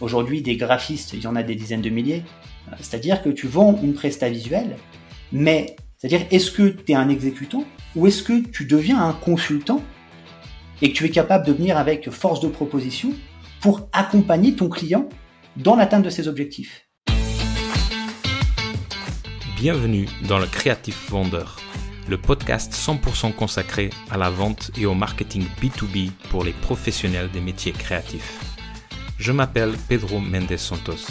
Aujourd'hui, des graphistes, il y en a des dizaines de milliers. C'est-à-dire que tu vends une presta visuelle, mais c'est-à-dire est-ce que tu es un exécutant ou est-ce que tu deviens un consultant et que tu es capable de venir avec force de proposition pour accompagner ton client dans l'atteinte de ses objectifs? Bienvenue dans le Creative Vendeur, le podcast 100% consacré à la vente et au marketing B2B pour les professionnels des métiers créatifs. Je m'appelle Pedro Mendes Santos.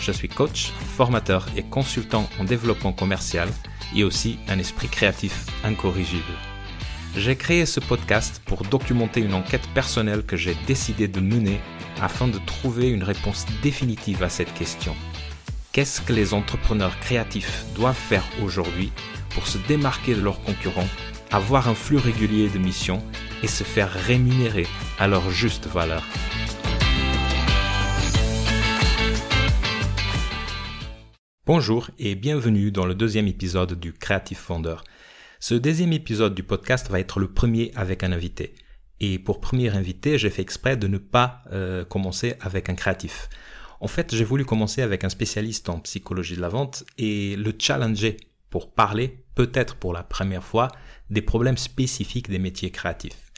Je suis coach, formateur et consultant en développement commercial et aussi un esprit créatif incorrigible. J'ai créé ce podcast pour documenter une enquête personnelle que j'ai décidé de mener afin de trouver une réponse définitive à cette question. Qu'est-ce que les entrepreneurs créatifs doivent faire aujourd'hui pour se démarquer de leurs concurrents, avoir un flux régulier de missions et se faire rémunérer à leur juste valeur? Bonjour et bienvenue dans le deuxième épisode du Creative Founder. Ce deuxième épisode du podcast va être le premier avec un invité. Et pour premier invité, j'ai fait exprès de ne pas euh, commencer avec un créatif. En fait, j'ai voulu commencer avec un spécialiste en psychologie de la vente et le challenger pour parler, peut-être pour la première fois, des problèmes spécifiques des métiers créatifs.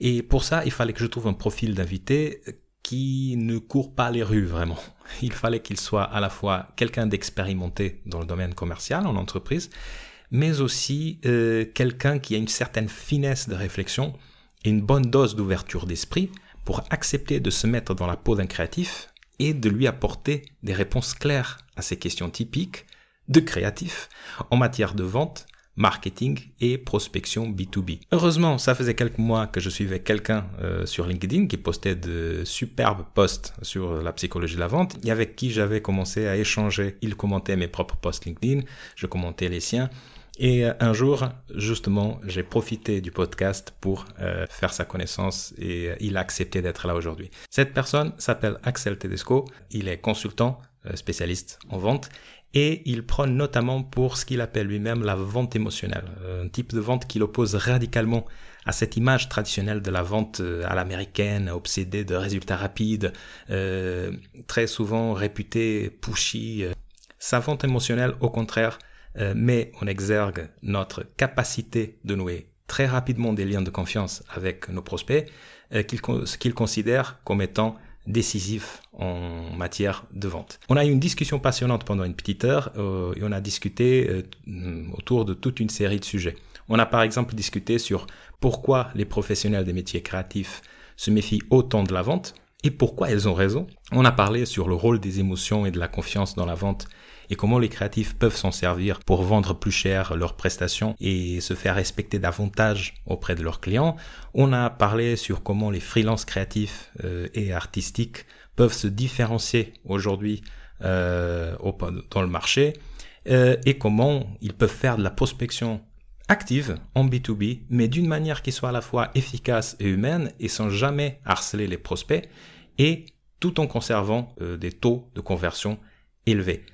Et pour ça, il fallait que je trouve un profil d'invité qui ne court pas les rues vraiment. Il fallait qu'il soit à la fois quelqu'un d'expérimenté dans le domaine commercial en entreprise mais aussi euh, quelqu'un qui a une certaine finesse de réflexion et une bonne dose d'ouverture d'esprit pour accepter de se mettre dans la peau d'un créatif et de lui apporter des réponses claires à ces questions typiques de créatif en matière de vente, marketing et prospection B2B. Heureusement, ça faisait quelques mois que je suivais quelqu'un euh, sur LinkedIn qui postait de superbes posts sur la psychologie de la vente et avec qui j'avais commencé à échanger. Il commentait mes propres posts LinkedIn, je commentais les siens et euh, un jour, justement, j'ai profité du podcast pour euh, faire sa connaissance et il a accepté d'être là aujourd'hui. Cette personne s'appelle Axel Tedesco. Il est consultant, spécialiste en vente et il prône notamment pour ce qu'il appelle lui-même la vente émotionnelle, un type de vente qu'il oppose radicalement à cette image traditionnelle de la vente à l'américaine, obsédée de résultats rapides, très souvent réputée pushy. Sa vente émotionnelle, au contraire, euh, met en exergue notre capacité de nouer très rapidement des liens de confiance avec nos prospects, euh, ce qu'ils considèrent comme étant décisif en matière de vente. On a eu une discussion passionnante pendant une petite heure euh, et on a discuté autour de toute une série de sujets. On a par exemple discuté sur pourquoi les professionnels des métiers créatifs se méfient autant de la vente et pourquoi ils ont raison. On a parlé sur le rôle des émotions et de la confiance dans la vente et comment les créatifs peuvent s'en servir pour vendre plus cher leurs prestations et se faire respecter davantage auprès de leurs clients. On a parlé sur comment les freelances créatifs euh, et artistiques peuvent se différencier aujourd'hui euh, dans le marché euh, et comment ils peuvent faire de la prospection active en B2B, mais d'une manière qui soit à la fois efficace et humaine et sans jamais harceler les prospects et tout en conservant des taux de conversion élevés.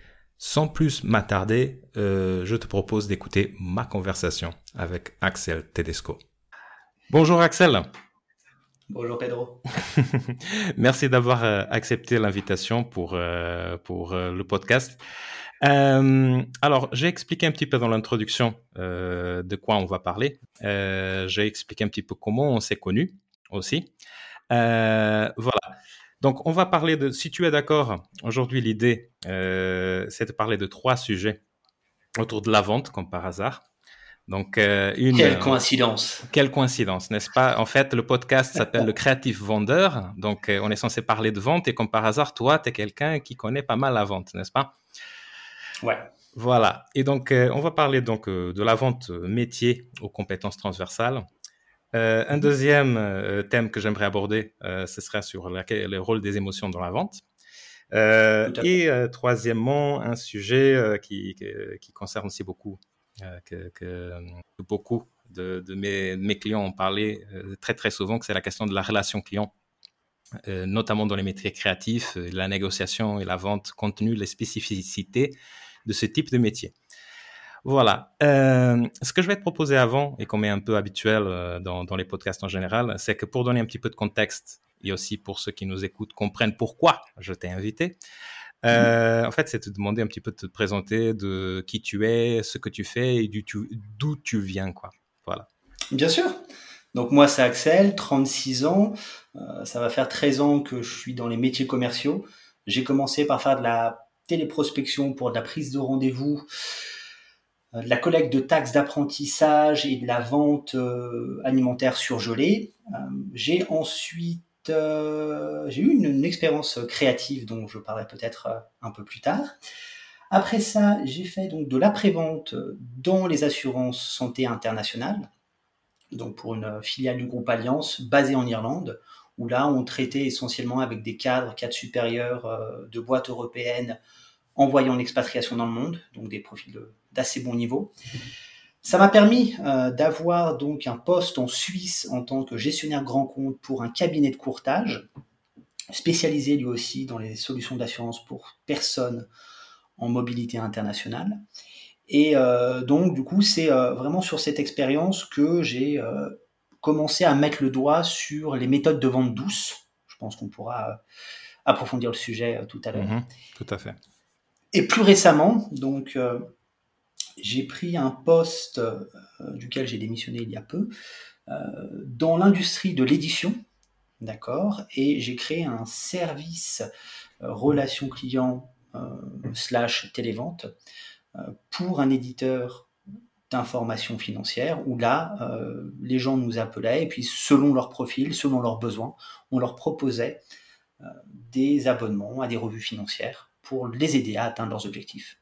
Sans plus m'attarder, euh, je te propose d'écouter ma conversation avec Axel Tedesco. Bonjour Axel. Bonjour Pedro. Merci d'avoir euh, accepté l'invitation pour, euh, pour le podcast. alors, j'ai expliqué un petit peu dans l'introduction de quoi on va parler. j'ai expliqué un petit peu comment on s'est connus aussi. voilà. Donc, on va parler de, si tu es d'accord, aujourd'hui, l'idée, euh, c'est de parler de trois sujets autour de la vente, comme par hasard. Donc, euh, une, quelle coïncidence. quelle coïncidence, n'est-ce pas? En fait, le podcast s'appelle le créatif vendeur. Donc, euh, on est censé parler de vente et comme par hasard, toi, tu es quelqu'un qui connaît pas mal la vente, n'est-ce pas? Ouais. Voilà. Et donc, on va parler donc de la vente métier aux compétences transversales. Euh, un deuxième euh, thème que j'aimerais aborder, euh, ce sera sur le rôle des émotions dans la vente. et troisièmement, un sujet qui, qui, concerne aussi beaucoup, que, que, beaucoup de, de, mes, mes, clients ont parlé très très souvent, que c'est la question de la relation client, notamment dans les métiers créatifs, la négociation et la vente, compte tenu des spécificités de ce type de métier. Voilà. Euh, ce que je vais te proposer avant, et qu'on est un peu habituel euh, dans, les podcasts en général, c'est que pour donner un petit peu de contexte et aussi pour ceux qui nous écoutent comprennent pourquoi je t'ai invité. Euh, en fait, c'est te demander un petit peu de te présenter, de qui tu es, ce que tu fais et d'où tu viens, quoi. Voilà. Bien sûr. Donc moi, c'est Axel, 36 ans. Euh, ça va faire 13 ans que je suis dans les métiers commerciaux. J'ai commencé par faire de la téléprospection pour de la prise de rendez-vous, de la collecte de taxes d'apprentissage et de la vente alimentaire surgelée. j'ai ensuite euh, j'ai eu une, expérience créative dont je parlerai peut-être euh, un peu plus tard. Après ça, j'ai fait donc de l'après-vente dans les assurances santé internationales, donc pour une filiale du groupe Alliance basée en Irlande, où là on traitait essentiellement avec des cadres, cadres supérieurs euh, de boîtes européennes envoyant l'expatriation dans le monde, donc des profils d'assez bon niveau. Ça m'a permis euh, d'avoir donc un poste en Suisse en tant que gestionnaire grand compte pour un cabinet de courtage, spécialisé lui aussi dans les solutions d'assurance pour personnes en mobilité internationale. Et euh, donc du coup, c'est euh, vraiment sur cette expérience que j'ai commencé à mettre le doigt sur les méthodes de vente douce. Je pense qu'on pourra approfondir le sujet tout à l'heure. Mhm, tout à fait. Et plus récemment, donc j'ai pris un poste euh, duquel j'ai démissionné il y a peu euh, dans l'industrie de l'édition, d'accord, et j'ai créé un service euh, relation client slash télévente pour un éditeur d'information financière où là, les gens nous appelaient et puis selon leur profil, selon leurs besoins, on leur proposait des abonnements à des revues financières pour les aider à atteindre leurs objectifs.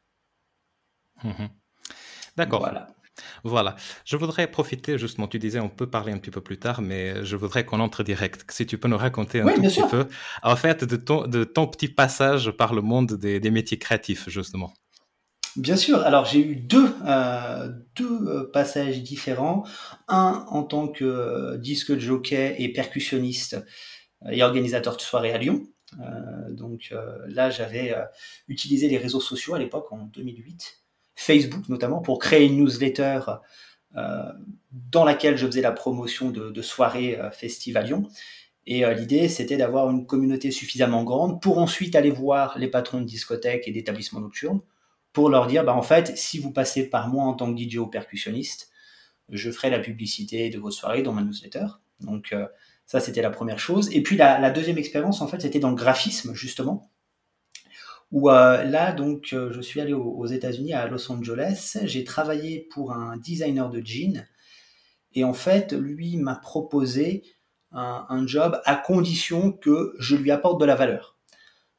Mmh D'accord. Voilà. Voilà. Je voudrais profiter, justement, tu disais, on peut parler un petit peu plus tard, mais je voudrais qu'on entre direct. Si tu peux nous raconter un tout petit peu, en fait, de ton, de ton petit passage par le monde des, métiers créatifs, justement. Bien sûr. Alors, j'ai eu deux, euh, deux euh, passages différents. Un en tant que euh, disque jockey et percussionniste et organisateur de soirée à Lyon. Donc là, j'avais utilisé les réseaux sociaux à l'époque, en 2008 Facebook notamment, pour créer une newsletter euh, dans laquelle je faisais la promotion de, soirées euh, festives à Lyon. Et euh, l'idée, c'était d'avoir une communauté suffisamment grande pour ensuite aller voir les patrons de discothèques et d'établissements nocturnes pour leur dire, bah, en fait, si vous passez par moi en tant que DJ ou percussionniste, je ferai la publicité de vos soirées dans ma newsletter. Donc ça, c'était la première chose. Et puis la, deuxième expérience, en fait, c'était dans le graphisme, justement où euh, là, donc, euh, je suis allé aux, États-Unis, à Los Angeles. J'ai travaillé pour un designer de jeans. Et en fait, lui m'a proposé un, job à condition que je lui apporte de la valeur.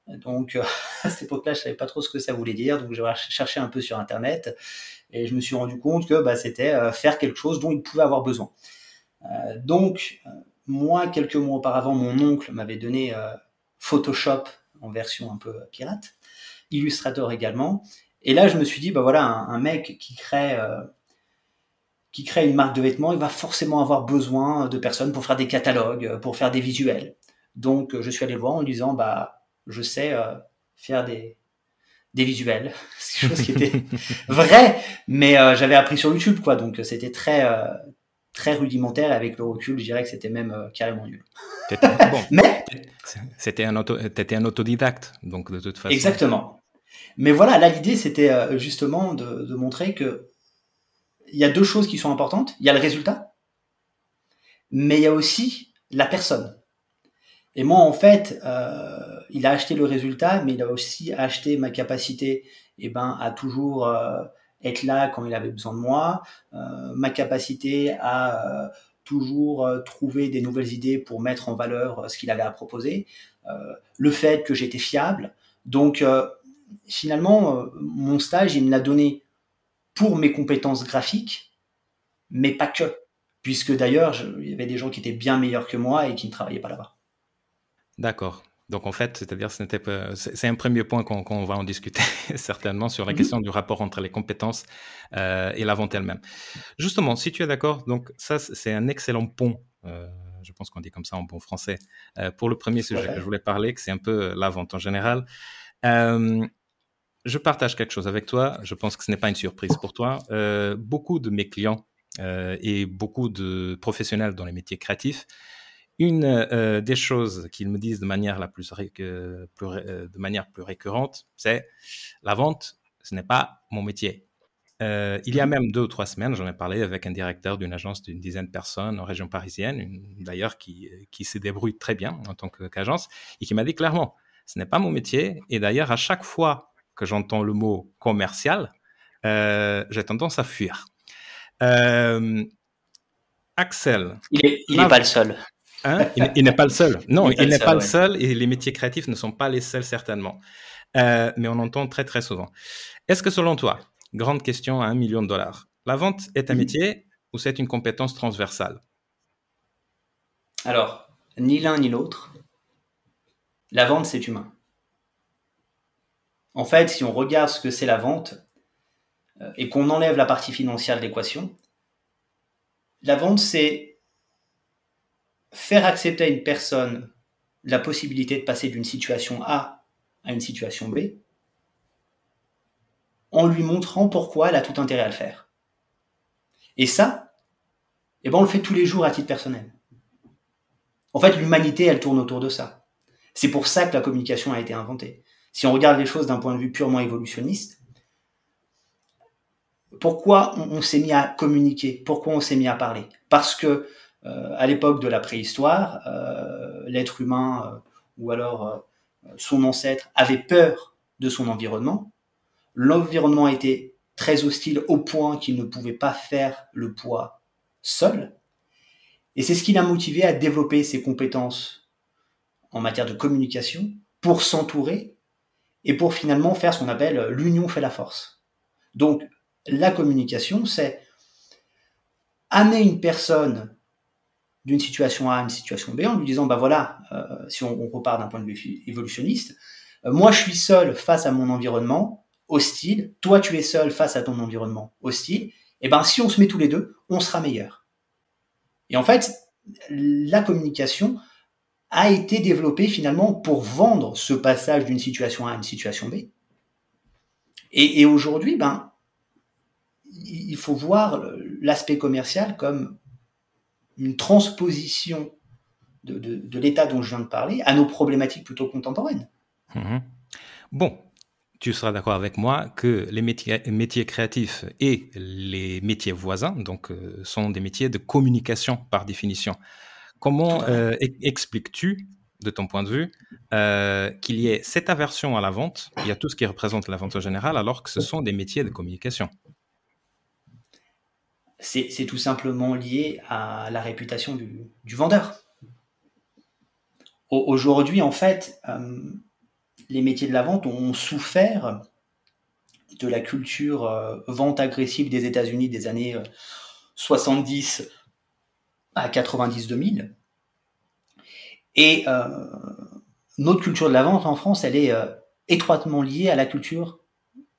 Donc, euh, à cette époque-là, je savais pas trop ce que ça voulait dire. Donc, j'ai cherché un peu sur Internet. Et je me suis rendu compte que bah, c'était faire quelque chose dont il pouvait avoir besoin. Donc, moi, quelques mois auparavant, mon oncle m'avait donné Photoshop en version un peu pirate. Illustrator également. Et là, je me suis dit, bah voilà, un, mec qui crée, euh, qui crée une marque de vêtements, il va forcément avoir besoin de personnes pour faire des catalogues, pour faire des visuels. Donc, je suis allé le voir en disant, bah, je sais euh, faire des, des visuels, chose qui était vrai, mais euh, j'avais appris sur YouTube, quoi. Donc, c'était très, très rudimentaire. Avec le recul, je dirais que c'était même carrément nul. Bon, mais c'était un, auto, étais un autodidacte, donc de toute façon. Exactement. Mais voilà, là, l'idée, c'était euh, justement de, montrer que il y a deux choses qui sont importantes. Il y a le résultat, mais il y a aussi la personne. Et moi, en fait, euh, il a acheté le résultat, mais il a aussi acheté ma capacité eh ben, à toujours euh, être là quand il avait besoin de moi, ma capacité à toujours trouver des nouvelles idées pour mettre en valeur ce qu'il avait à proposer, le fait que j'étais fiable. Donc, finalement, euh, mon stage, il me l'a donné pour mes compétences graphiques, mais pas que. Puisque d'ailleurs, il y avait des gens qui étaient bien meilleurs que moi et qui ne travaillaient pas là-bas. D'accord. Donc en fait, c'est-à-dire, c'est un premier point qu'on va en discuter certainement sur la mhm. question du rapport entre les compétences euh, et la vente elle-même. Justement, si tu es d'accord, donc ça, c'est un excellent pont. Euh, je pense qu'on dit comme ça en bon français. pour le premier sujet que je voulais parler, que c'est un peu la vente en général je partage quelque chose avec toi. Je pense que ce n'est pas une surprise pour toi. Euh, beaucoup de mes clients euh, et beaucoup de professionnels dans les métiers créatifs une euh, des choses qu'ils me disent de manière la plus, euh, de manière plus récurrente, c'est la vente, ce n'est pas mon métier. Euh, il y a même deux ou trois semaines, j'en ai parlé avec un directeur d'une agence d'une dizaine de personnes en région parisienne, d'ailleurs qui, qui se débrouille très bien en tant qu'agence, et qui m'a dit clairement, ce n'est pas mon métier. Et d'ailleurs, à chaque fois que j'entends le mot commercial, j'ai tendance à fuir. Axel. Il n'est pas le seul. Hein? il, n'est pas le seul. Non, il n'est pas, le seul et les métiers créatifs ne sont pas les seuls certainement. Euh, mais on entend très très souvent. Est-ce que selon toi, grande question à un million de dollars, la vente est un métier ou c'est une compétence transversale? Alors, ni l'un ni l'autre. La vente, c'est humain. En fait, si on regarde ce que c'est la vente euh, et qu'on enlève la partie financière de l'équation, la vente, c'est faire accepter à une personne la possibilité de passer d'une situation A à une situation B, en lui montrant pourquoi elle a tout intérêt à le faire. Et ça, eh ben on le fait tous les jours à titre personnel. En fait, l'humanité, elle tourne autour de ça. C'est pour ça que la communication a été inventée. Si on regarde les choses d'un point de vue purement évolutionniste, pourquoi on s'est mis à communiquer? Pourquoi on s'est mis à parler? Parce que à l'époque de la préhistoire, euh, l'être humain euh, ou alors son ancêtre avait peur de son environnement. L'environnement était très hostile au point qu'il ne pouvait pas faire le poids seul. Et c'est ce qui l'a motivé à développer ses compétences en matière de communication pour s'entourer et pour finalement faire ce qu'on appelle l'union fait la force. Donc la communication, c'est amener une personne d'une situation A à une situation B en lui disant, bah voilà, euh, si on, repart d'un point de vue évolutionniste, euh, moi je suis seul face à mon environnement hostile, toi tu es seul face à ton environnement hostile, et eh ben si on se met tous les deux, on sera meilleur. Et en fait, la communication a été développée finalement pour vendre ce passage d'une situation A à une situation B. Et, et aujourd'hui, ben, il faut voir l'aspect commercial comme une transposition de, l'état dont je viens de parler à nos problématiques plutôt contemporaines. Mhm. Bon, tu seras d'accord avec moi que les métiers, créatifs et les métiers voisins, donc, euh, sont des métiers de communication par définition. Comment euh, expliques-tu, de ton point de vue, euh, qu'il y ait cette aversion à la vente, il y a tout ce qui représente la vente en général, alors que ce sont des métiers de communication? C'est tout simplement lié à la réputation du, vendeur. Aujourd'hui, en fait, euh, les métiers de la vente ont souffert de la culture euh, vente agressive des États-Unis des années 70 euh, à 90-2000. Et notre culture de la vente en France, elle est étroitement liée à la culture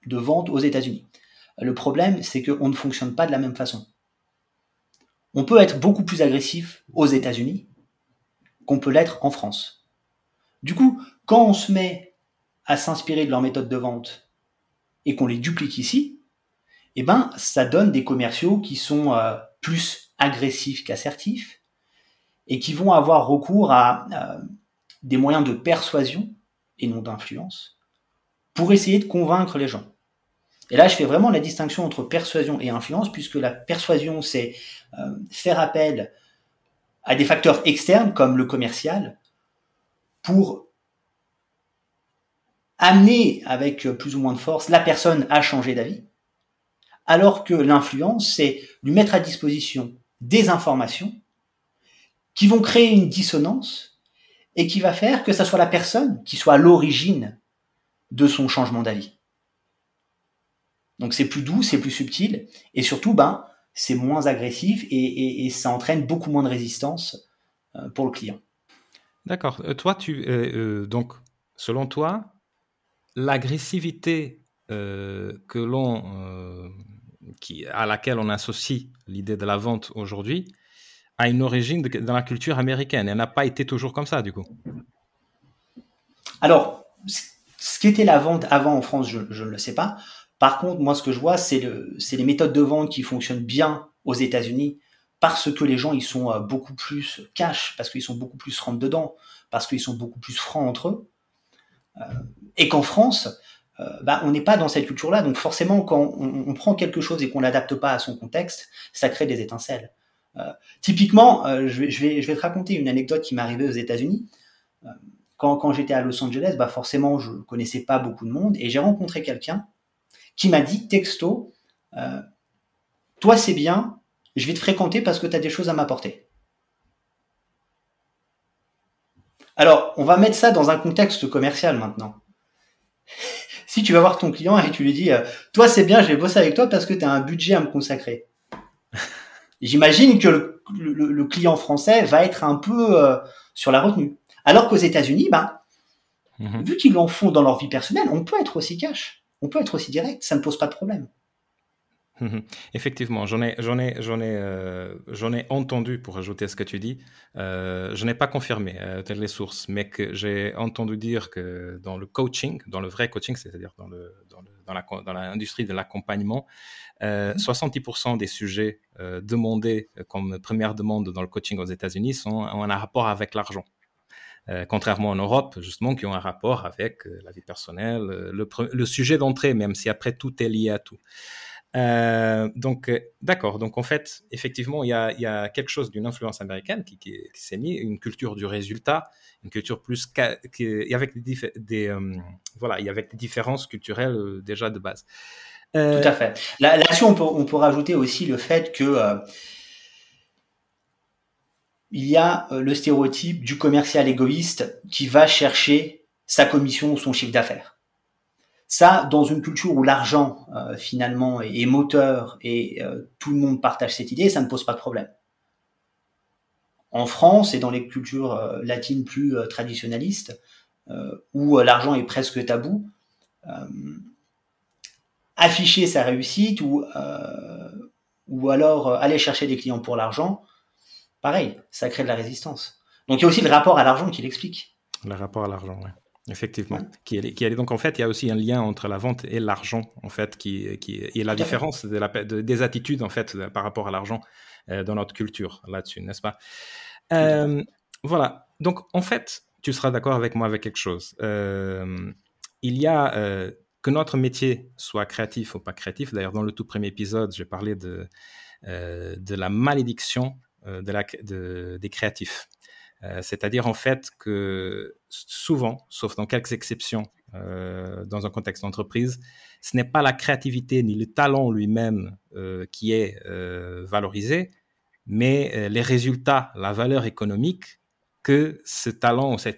de vente aux États-Unis. Le problème, c'est qu'on ne fonctionne pas de la même façon. On peut être beaucoup plus agressif aux États-Unis qu'on peut l'être en France. Du coup, quand on se met à s'inspirer de leur méthode de vente et qu'on les duplique ici, eh ben, ça donne des commerciaux qui sont euh, plus agressifs qu'assertifs et qui vont avoir recours à euh, des moyens de persuasion et non d'influence pour essayer de convaincre les gens. Et là, je fais vraiment la distinction entre persuasion et influence, puisque la persuasion, c'est euh, faire appel à des facteurs externes comme le commercial pour amener avec plus ou moins de force la personne à changer d'avis, alors que l'influence, c'est lui mettre à disposition des informations qui vont créer une dissonance et qui va faire que ça soit la personne qui soit à l'origine de son changement d'avis. Donc c'est plus doux, c'est plus subtil, et surtout, ben, c'est moins agressif et, ça entraîne beaucoup moins de résistance euh, pour le client. D'accord. Euh, toi, tu euh, donc, selon toi, l'agressivité que l'on, qui, à laquelle on associe l'idée de la vente aujourd'hui, a une origine dans la culture américaine. Elle n'a pas été toujours comme ça, du coup. Alors, ce qui était la vente avant en France, je ne le sais pas. Par contre, moi, ce que je vois, c'est le, les méthodes de vente qui fonctionnent bien aux États-Unis parce que les gens ils sont euh, beaucoup plus cash, parce qu'ils sont beaucoup plus rentre dedans, parce qu'ils sont beaucoup plus francs entre eux, euh, et qu'en France, euh, bah, on n'est pas dans cette culture-là. Donc forcément, quand on, prend quelque chose et qu'on l'adapte pas à son contexte, ça crée des étincelles. Euh, typiquement, euh, je, vais, je, vais, je vais te raconter une anecdote qui m'est arrivée aux États-Unis. Quand, quand j'étais à Los Angeles, bah forcément, je connaissais pas beaucoup de monde et j'ai rencontré quelqu'un qui m'a dit texto, toi c'est bien, je vais te fréquenter parce que tu as des choses à m'apporter. Alors, on va mettre ça dans un contexte commercial maintenant. si tu vas voir ton client et tu lui dis, toi c'est bien, je vais bosser avec toi parce que tu as un budget à me consacrer. J'imagine que le, le, le, client français va être un peu euh, sur la retenue. Alors qu'aux États-Unis, ben, mm-hmm. vu qu'ils l'en font dans leur vie personnelle, on peut être aussi cash, on peut être aussi direct, ça ne pose pas de problème. Mhm. Effectivement, j'en ai, j'en ai, j'en ai, euh, j'en ai entendu pour ajouter à ce que tu dis. Euh, je n'ai pas confirmé euh, telles les sources, mais que j'ai entendu dire que dans le coaching, dans le vrai coaching, c'est-à-dire dans le, dans, le, dans, la, dans l'industrie de l'accompagnement, euh, 70% mhm. des sujets demandés comme première demande dans le coaching aux États-Unis sont ont un rapport avec l'argent. Euh, contrairement en Europe, justement, qui ont un rapport avec la vie personnelle, le, le sujet d'entrée, même si après tout est lié à tout. Euh, donc, euh, d'accord. Donc, en fait, effectivement, il y a, quelque chose d'une influence américaine qui, s'est mis, une culture du résultat, une culture plus qui, avec des, euh, il y avait des différences culturelles euh, déjà de base. Tout à fait. Là-dessus, on peut rajouter aussi le fait que il y a le stéréotype du commercial égoïste qui va chercher sa commission ou son chiffre d'affaires. Ça, dans une culture où l'argent euh, finalement est, moteur et euh, tout le monde partage cette idée, ça ne pose pas de problème. En France et dans les cultures euh, latines plus traditionnalistes, où l'argent est presque tabou, afficher sa réussite ou, ou alors aller chercher des clients pour l'argent, pareil, ça crée de la résistance. Donc il y a aussi le rapport à l'argent qui l'explique. Le rapport à l'argent, oui. Effectivement. Qui est, qui est, donc en fait, il y a aussi un lien entre la vente et l'argent en fait, qui, qui et la différence de la, de, des attitudes en fait par rapport à l'argent euh, dans notre culture là-dessus, n'est-ce pas? Euh, Voilà. Donc en fait, tu seras d'accord avec moi avec quelque chose. Euh, il y a que notre métier soit créatif ou pas créatif. D'ailleurs, dans le tout premier épisode, j'ai parlé de de la malédiction de la, de, des créatifs. Euh, c'est-à-dire en fait que souvent, sauf dans quelques exceptions euh, dans un contexte d'entreprise, ce n'est pas la créativité ni le talent lui-même euh, qui est euh, valorisé, mais euh, les résultats, la valeur économique que ce talent ou cette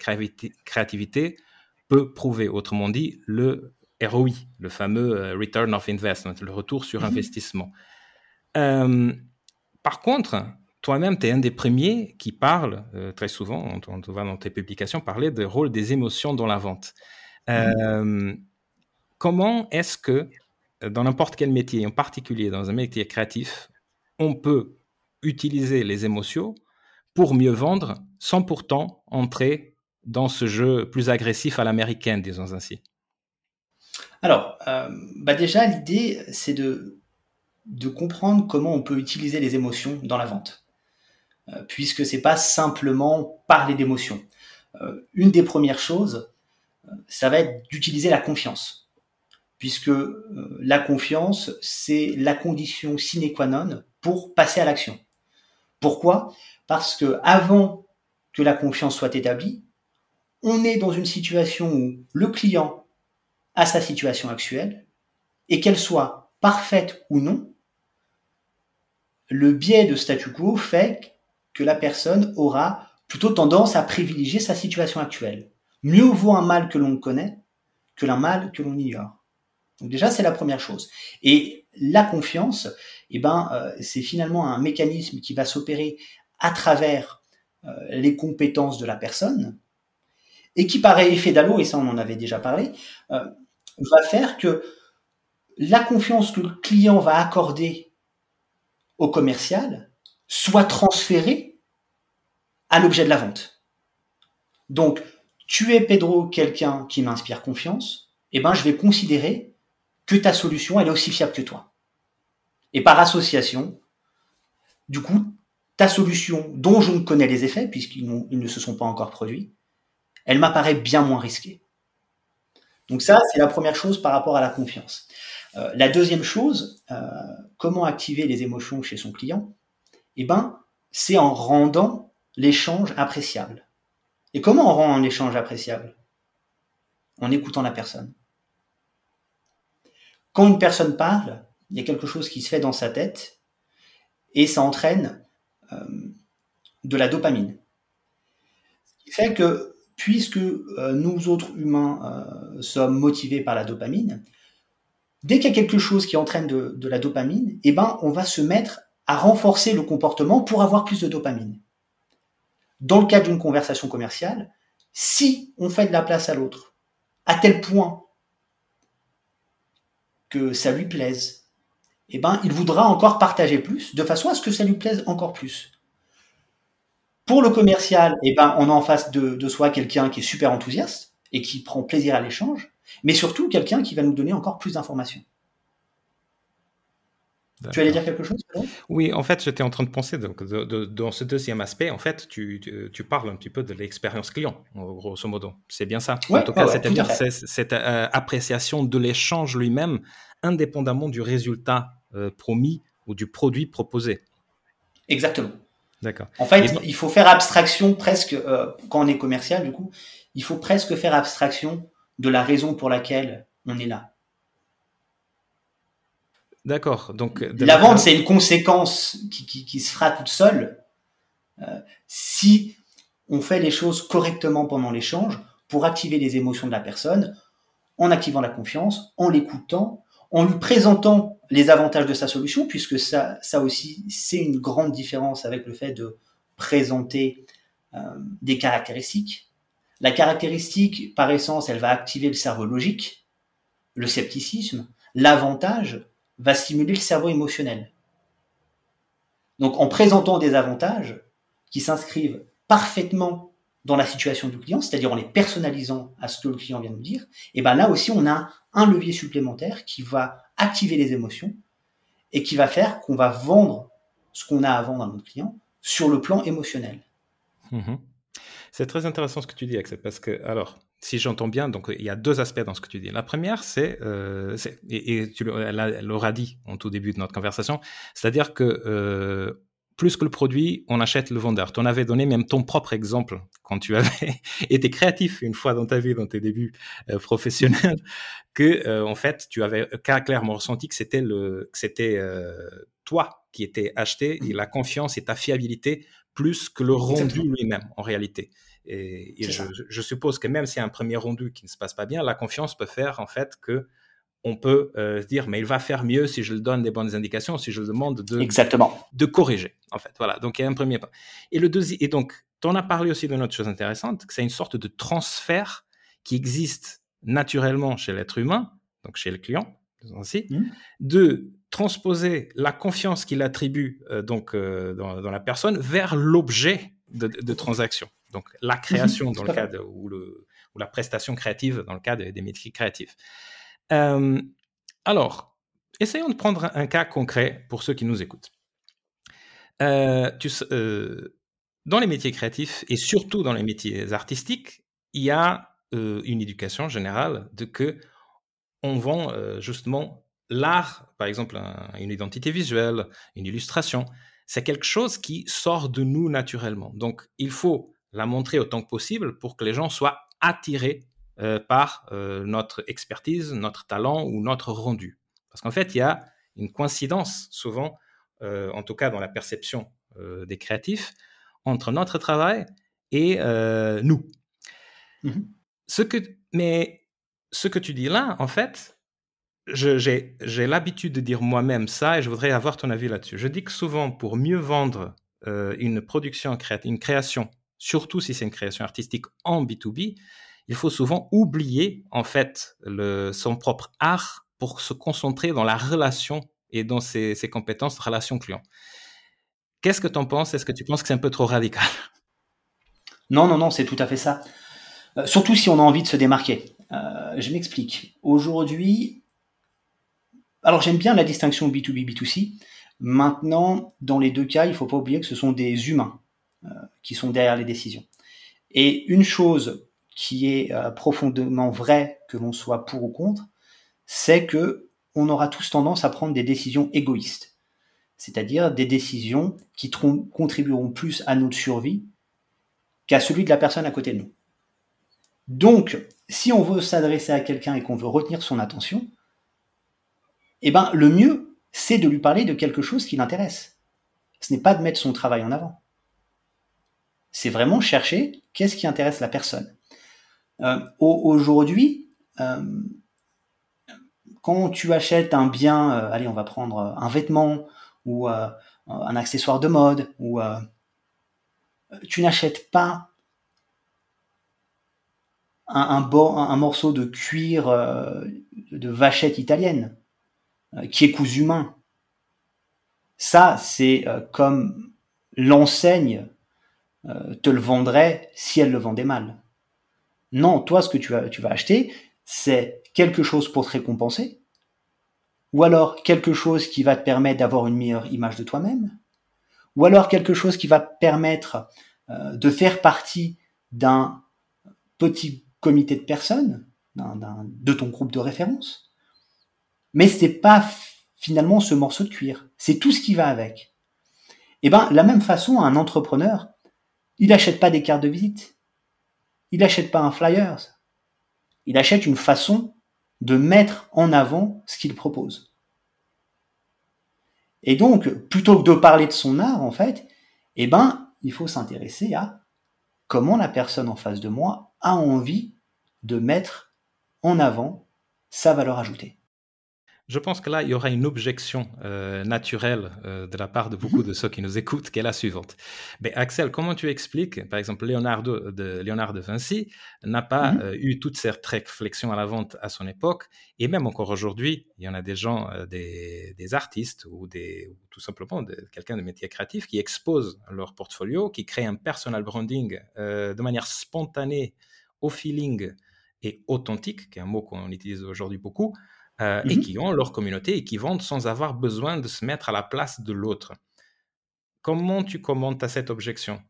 créativité peut prouver. Autrement dit, le ROI, le fameux Return of Investment, le retour sur mmh. investissement. par contre, toi-même, tu es un des premiers qui parle euh, très souvent, on, on, te voit dans tes publications parler du rôle des émotions dans la vente. Euh, mmh. Comment est-ce que, dans n'importe quel métier, en particulier dans un métier créatif, on peut utiliser les émotions pour mieux vendre sans pourtant entrer dans ce jeu plus agressif à l'américaine, disons ainsi? Alors, euh, bah déjà, l'idée, c'est de, de comprendre comment on peut utiliser les émotions dans la vente. Euh, puisque c'est pas simplement parler d'émotion. Euh, une des premières choses, euh, ça va être d'utiliser la confiance, puisque la confiance, c'est la condition sine qua non pour passer à l'action. Pourquoi? Parce que avant que la confiance soit établie, on est dans une situation où le client a sa situation actuelle et qu'elle soit parfaite ou non, le biais de statu quo fait la personne aura plutôt tendance à privilégier sa situation actuelle. Mieux vaut un mal que l'on connaît que l'un mal que l'on ignore. Donc déjà, c'est la première chose. Et la confiance, eh ben, euh, c'est finalement un mécanisme qui va s'opérer à travers euh, les compétences de la personne et qui, par effet d'allô, et ça on en avait déjà parlé, euh, va faire que la confiance que le client va accorder au commercial soit transféré à l'objet de la vente. Donc, tu es Pedro quelqu'un qui m'inspire confiance, eh ben je vais considérer que ta solution elle est aussi fiable que toi. Et par association, du coup, ta solution, dont je ne connais les effets, puisqu'ils ne se sont pas encore produits, elle m'apparaît bien moins risquée. Donc ça, c'est la première chose par rapport à la confiance. Euh, la deuxième chose, euh, comment activer les émotions chez son client Eh ben, c'est en rendant l'échange appréciable. Et comment on rend un échange appréciable? En écoutant la personne. Quand une personne parle, il y a quelque chose qui se fait dans sa tête et ça entraîne euh, de la dopamine. Ce qui fait que puisque euh, nous autres humains euh, sommes motivés par la dopamine, dès qu'il y a quelque chose qui entraîne de, la dopamine, eh ben, on va se mettre à renforcer le comportement pour avoir plus de dopamine. Dans le cadre d'une conversation commerciale, si on fait de la place à l'autre, à tel point que ça lui plaise, eh ben, il voudra encore partager plus, de façon à ce que ça lui plaise encore plus. Pour le commercial, eh ben, on a en face de, soi quelqu'un qui est super enthousiaste et qui prend plaisir à l'échange, mais surtout quelqu'un qui va nous donner encore plus d'informations. Tu allais dire quelque chose Oui, en fait, j'étais en train de penser, donc, dans ce deuxième aspect, en fait, tu, parles un petit peu de l'expérience client, grosso modo. C'est bien ça? en tout cas, c'est-à-dire cette euh, appréciation de l'échange lui-même, indépendamment du résultat euh, promis ou du produit proposé. Exactement. D'accord. En fait, il faut faire abstraction presque, euh, quand on est commercial, du coup, il faut presque faire abstraction de la raison pour laquelle on est là. D'accord. Donc, la vente, c'est une conséquence qui, se fera toute seule euh, si on fait les choses correctement pendant l'échange pour activer les émotions de la personne, en activant la confiance, en l'écoutant, en lui présentant les avantages de sa solution, puisque ça, ça aussi, c'est une grande différence avec le fait de présenter euh, des caractéristiques. La caractéristique, par essence, elle va activer le cerveau logique, le scepticisme. L'avantage va stimuler le cerveau émotionnel. Donc, en présentant des avantages qui s'inscrivent parfaitement dans la situation du client, c'est-à-dire en les personnalisant à ce que le client vient de dire, et ben là aussi, on a un levier supplémentaire qui va activer les émotions et qui va faire qu'on va vendre ce qu'on a à vendre à notre client sur le plan émotionnel. Mhm. C'est très intéressant ce que tu dis, Axel, parce que, alors, si j'entends bien, donc il y a deux aspects dans ce que tu dis. La première, c'est, euh, et, tu l'auras dit en tout début de notre conversation, c'est-à-dire que euh, plus que le produit, on achète le vendeur. Tu en avais donné même ton propre exemple quand tu avais été créatif une fois dans ta vie, dans tes débuts euh, professionnels, que en fait, tu avais clairement ressenti que c'était le, c'était toi qui étais acheté et la confiance et ta fiabilité plus que le rendu lui-même en réalité. Et, je, je, suppose que même a un premier rendu qui ne se passe pas bien, la confiance peut faire en fait que on peut euh, dire, mais il va faire mieux si je lui donne des bonnes indications, si je lui demande de, Exactement. de corriger, en fait. Voilà, donc il y a un premier pas. Et, le deuxième, et donc, tu en as parlé aussi d'une autre chose intéressante, que c'est une sorte de transfert qui existe naturellement chez l'être humain, donc chez le client, aussi, mmh. de transposer la confiance qu'il attribue euh, donc euh, dans, la personne vers l'objet de, transaction. Donc la création dans le cadre ou la prestation créative dans le cadre des métiers créatifs. Euh, alors, essayons de prendre un cas concret pour ceux qui nous écoutent. Euh, euh, dans les métiers créatifs et surtout dans les métiers artistiques, il y a une éducation générale de que on vend justement l'art, par exemple une identité visuelle, une illustration. C'est quelque chose qui sort de nous naturellement. Donc, il faut la montrer autant que possible pour que les gens soient attirés euh, par euh, notre expertise, notre talent ou notre rendu. Parce qu'en fait, il y a une coïncidence souvent, euh, en tout cas dans la perception des créatifs, entre notre travail et nous. Mmh ce que, mais ce que tu dis là, en fait, j'ai l'habitude de dire moi-même ça et je voudrais avoir ton avis là-dessus. Je dis que souvent, pour mieux vendre une production, une création, surtout si c'est une création artistique en B2B, il faut souvent oublier en fait son propre art pour se concentrer dans la relation et dans ses, compétences relation client. Qu'est-ce que tu en penses? Est-ce que tu penses que c'est un peu trop radical? Non, non, non, c'est tout à fait ça. Euh, surtout si on a envie de se démarquer. Euh, je m'explique. Aujourd'hui, alors j'aime bien la distinction B2B, B2C. Maintenant, dans les deux cas, il ne faut pas oublier que ce sont des humains euh, qui sont derrière les décisions. Et une chose qui est euh, profondément vraie, que l'on soit pour ou contre, c'est que on aura tous tendance à prendre des décisions égoïstes, c'est-à-dire des décisions qui contribueront plus à notre survie qu'à celui de la personne à côté de nous. Donc, si on veut s'adresser à quelqu'un et qu'on veut retenir son attention, eh ben, le mieux, c'est de lui parler de quelque chose qui l'intéresse. Ce n'est pas de mettre son travail en avant. C'est vraiment chercher qu'est-ce qui intéresse la personne. Euh, aujourd'hui, euh, quand tu achètes un bien, euh, allez, on va prendre un vêtement ou un accessoire de mode, ou tu n'achètes pas un, un, morceau de cuir de vachette italienne qui est cousu main. Ça, c'est comme l'enseigne te le vendrait si elle le vendait mal. Non, toi, ce que tu vas, tu vas acheter, c'est quelque chose pour te récompenser, ou alors quelque chose qui va te permettre d'avoir une meilleure image de toi-même, ou alors quelque chose qui va te permettre euh, de faire partie d'un petit comité de personnes, de ton groupe de référence. Mais c'est pas finalement ce morceau de cuir, c'est tout ce qui va avec. Et eh ben, la même façon, un entrepreneur, il n'achète pas des cartes de visite, il n'achète pas un flyers. Il achète une façon de mettre en avant ce qu'il propose. Et donc, plutôt que de parler de son art, en fait, eh ben, il faut s'intéresser à comment la personne en face de moi a envie de mettre en avant sa valeur ajoutée. Je pense que là, il y aura une objection euh, naturelle euh, de la part de beaucoup mhm. de ceux qui nous écoutent, qui est la suivante. Mais Axel, comment tu expliques, par exemple, Leonardo de, Léonard de Vinci n'a pas mhm. euh, eu toutes ces réflexions à la vente à son époque, et même encore aujourd'hui, il y en a des gens, des, artistes ou, des, tout simplement quelqu'un de métier créatif qui exposent leur portfolio, qui créent un personal branding de manière spontanée, au feeling et authentique, qui est un mot qu'on utilise aujourd'hui beaucoup, euh, et mmh qui ont leur communauté et qui vendent sans avoir besoin de se mettre à la place de l'autre. Comment tu commentes à cette objection?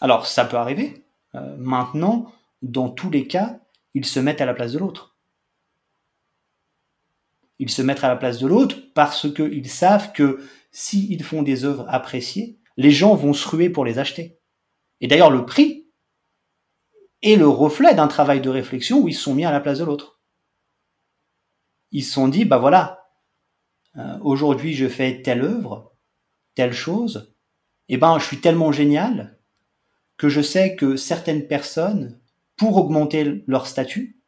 Alors, ça peut arriver. Euh, maintenant, dans tous les cas, ils se mettent à la place de l'autre. Ils se mettent à la place de l'autre parce qu'ils savent que s'ils font des œuvres appréciées, les gens vont se ruer pour les acheter. Et d'ailleurs, le prix est le reflet d'un travail de réflexion où ils se sont mis à la place de l'autre ils se sont dit, bah voilà, euh, aujourd'hui je fais telle œuvre, telle chose, et eh ben je suis tellement génial que je sais que certaines personnes, pour augmenter leur statut,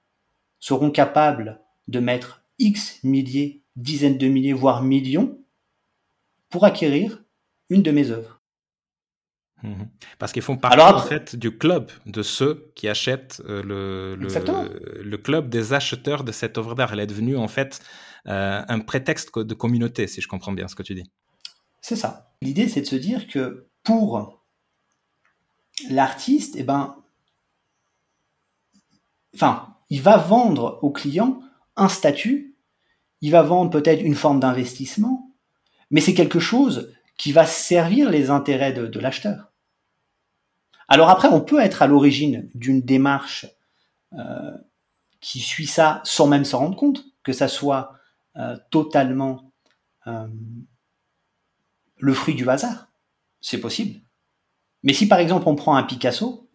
seront capables de mettre X milliers, dizaines de milliers, voire millions pour acquérir une de mes œuvres. Mhm. Parce qu'ils font partie en fait du club de ceux qui achètent euh, le, le, club des acheteurs de cette œuvre d'art. Elle est devenue en fait euh, un prétexte de communauté, si je comprends bien ce que tu dis. C'est ça. L'idée, c'est de se dire que pour l'artiste, eh ben, enfin, il va vendre au client un statut, il va vendre peut-être une forme d'investissement, mais c'est quelque chose qui va servir les intérêts de l'acheteur. Alors après, on peut être à l'origine d'une démarche euh, qui suit ça sans même s'en rendre compte, que ça soit euh, totalement euh, le fruit du hasard. C'est possible. Mais si par exemple on prend un Picasso,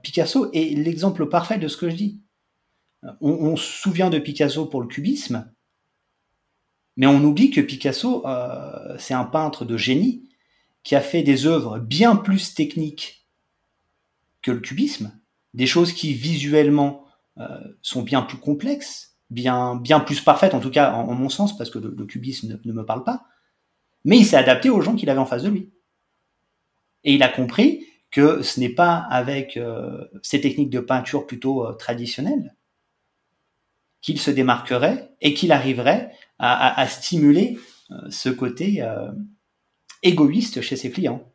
Picasso est l'exemple parfait de ce que je dis. On, on, se souvient de Picasso pour le cubisme, mais on oublie que Picasso, c'est un peintre de génie qui a fait des œuvres bien plus techniques que le cubisme, des choses qui visuellement euh, sont bien plus complexes, bien, bien plus parfaites, en tout cas en, mon sens, parce que le, cubisme ne, me parle pas, mais il s'est adapté aux gens qu'il avait en face de lui. Et il a compris que ce n'est pas avec euh, ces techniques de peinture plutôt euh, traditionnelles qu'il se démarquerait et qu'il arriverait à, stimuler ce côté égoïste chez ses clients.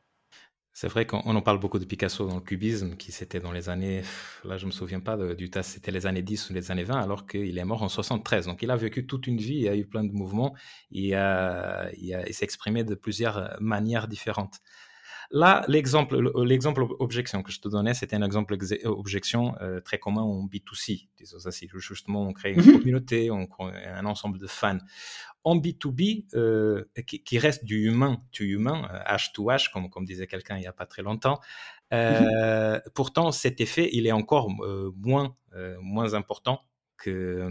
C'est vrai qu'on en parle beaucoup de Picasso dans le cubisme, qui c'était dans les années, là je me souviens pas du tas, c'était les années 10 ou les années 20, alors qu'il est mort en 73. Donc il a vécu toute une vie, il a eu plein de mouvements, il, il s'est exprimé de plusieurs manières différentes. Là, l'exemple, l'exemple objection que je te donnais, c'était un exemple objection euh, très commun en B2C. Justement, on crée une mhm. communauté, on crée un ensemble de fans. En B2B, euh, qui, reste du humain to humain, H to H, comme, comme disait quelqu'un il n'y a pas très longtemps, euh, mhm. pourtant cet effet, il est encore moins, moins important que,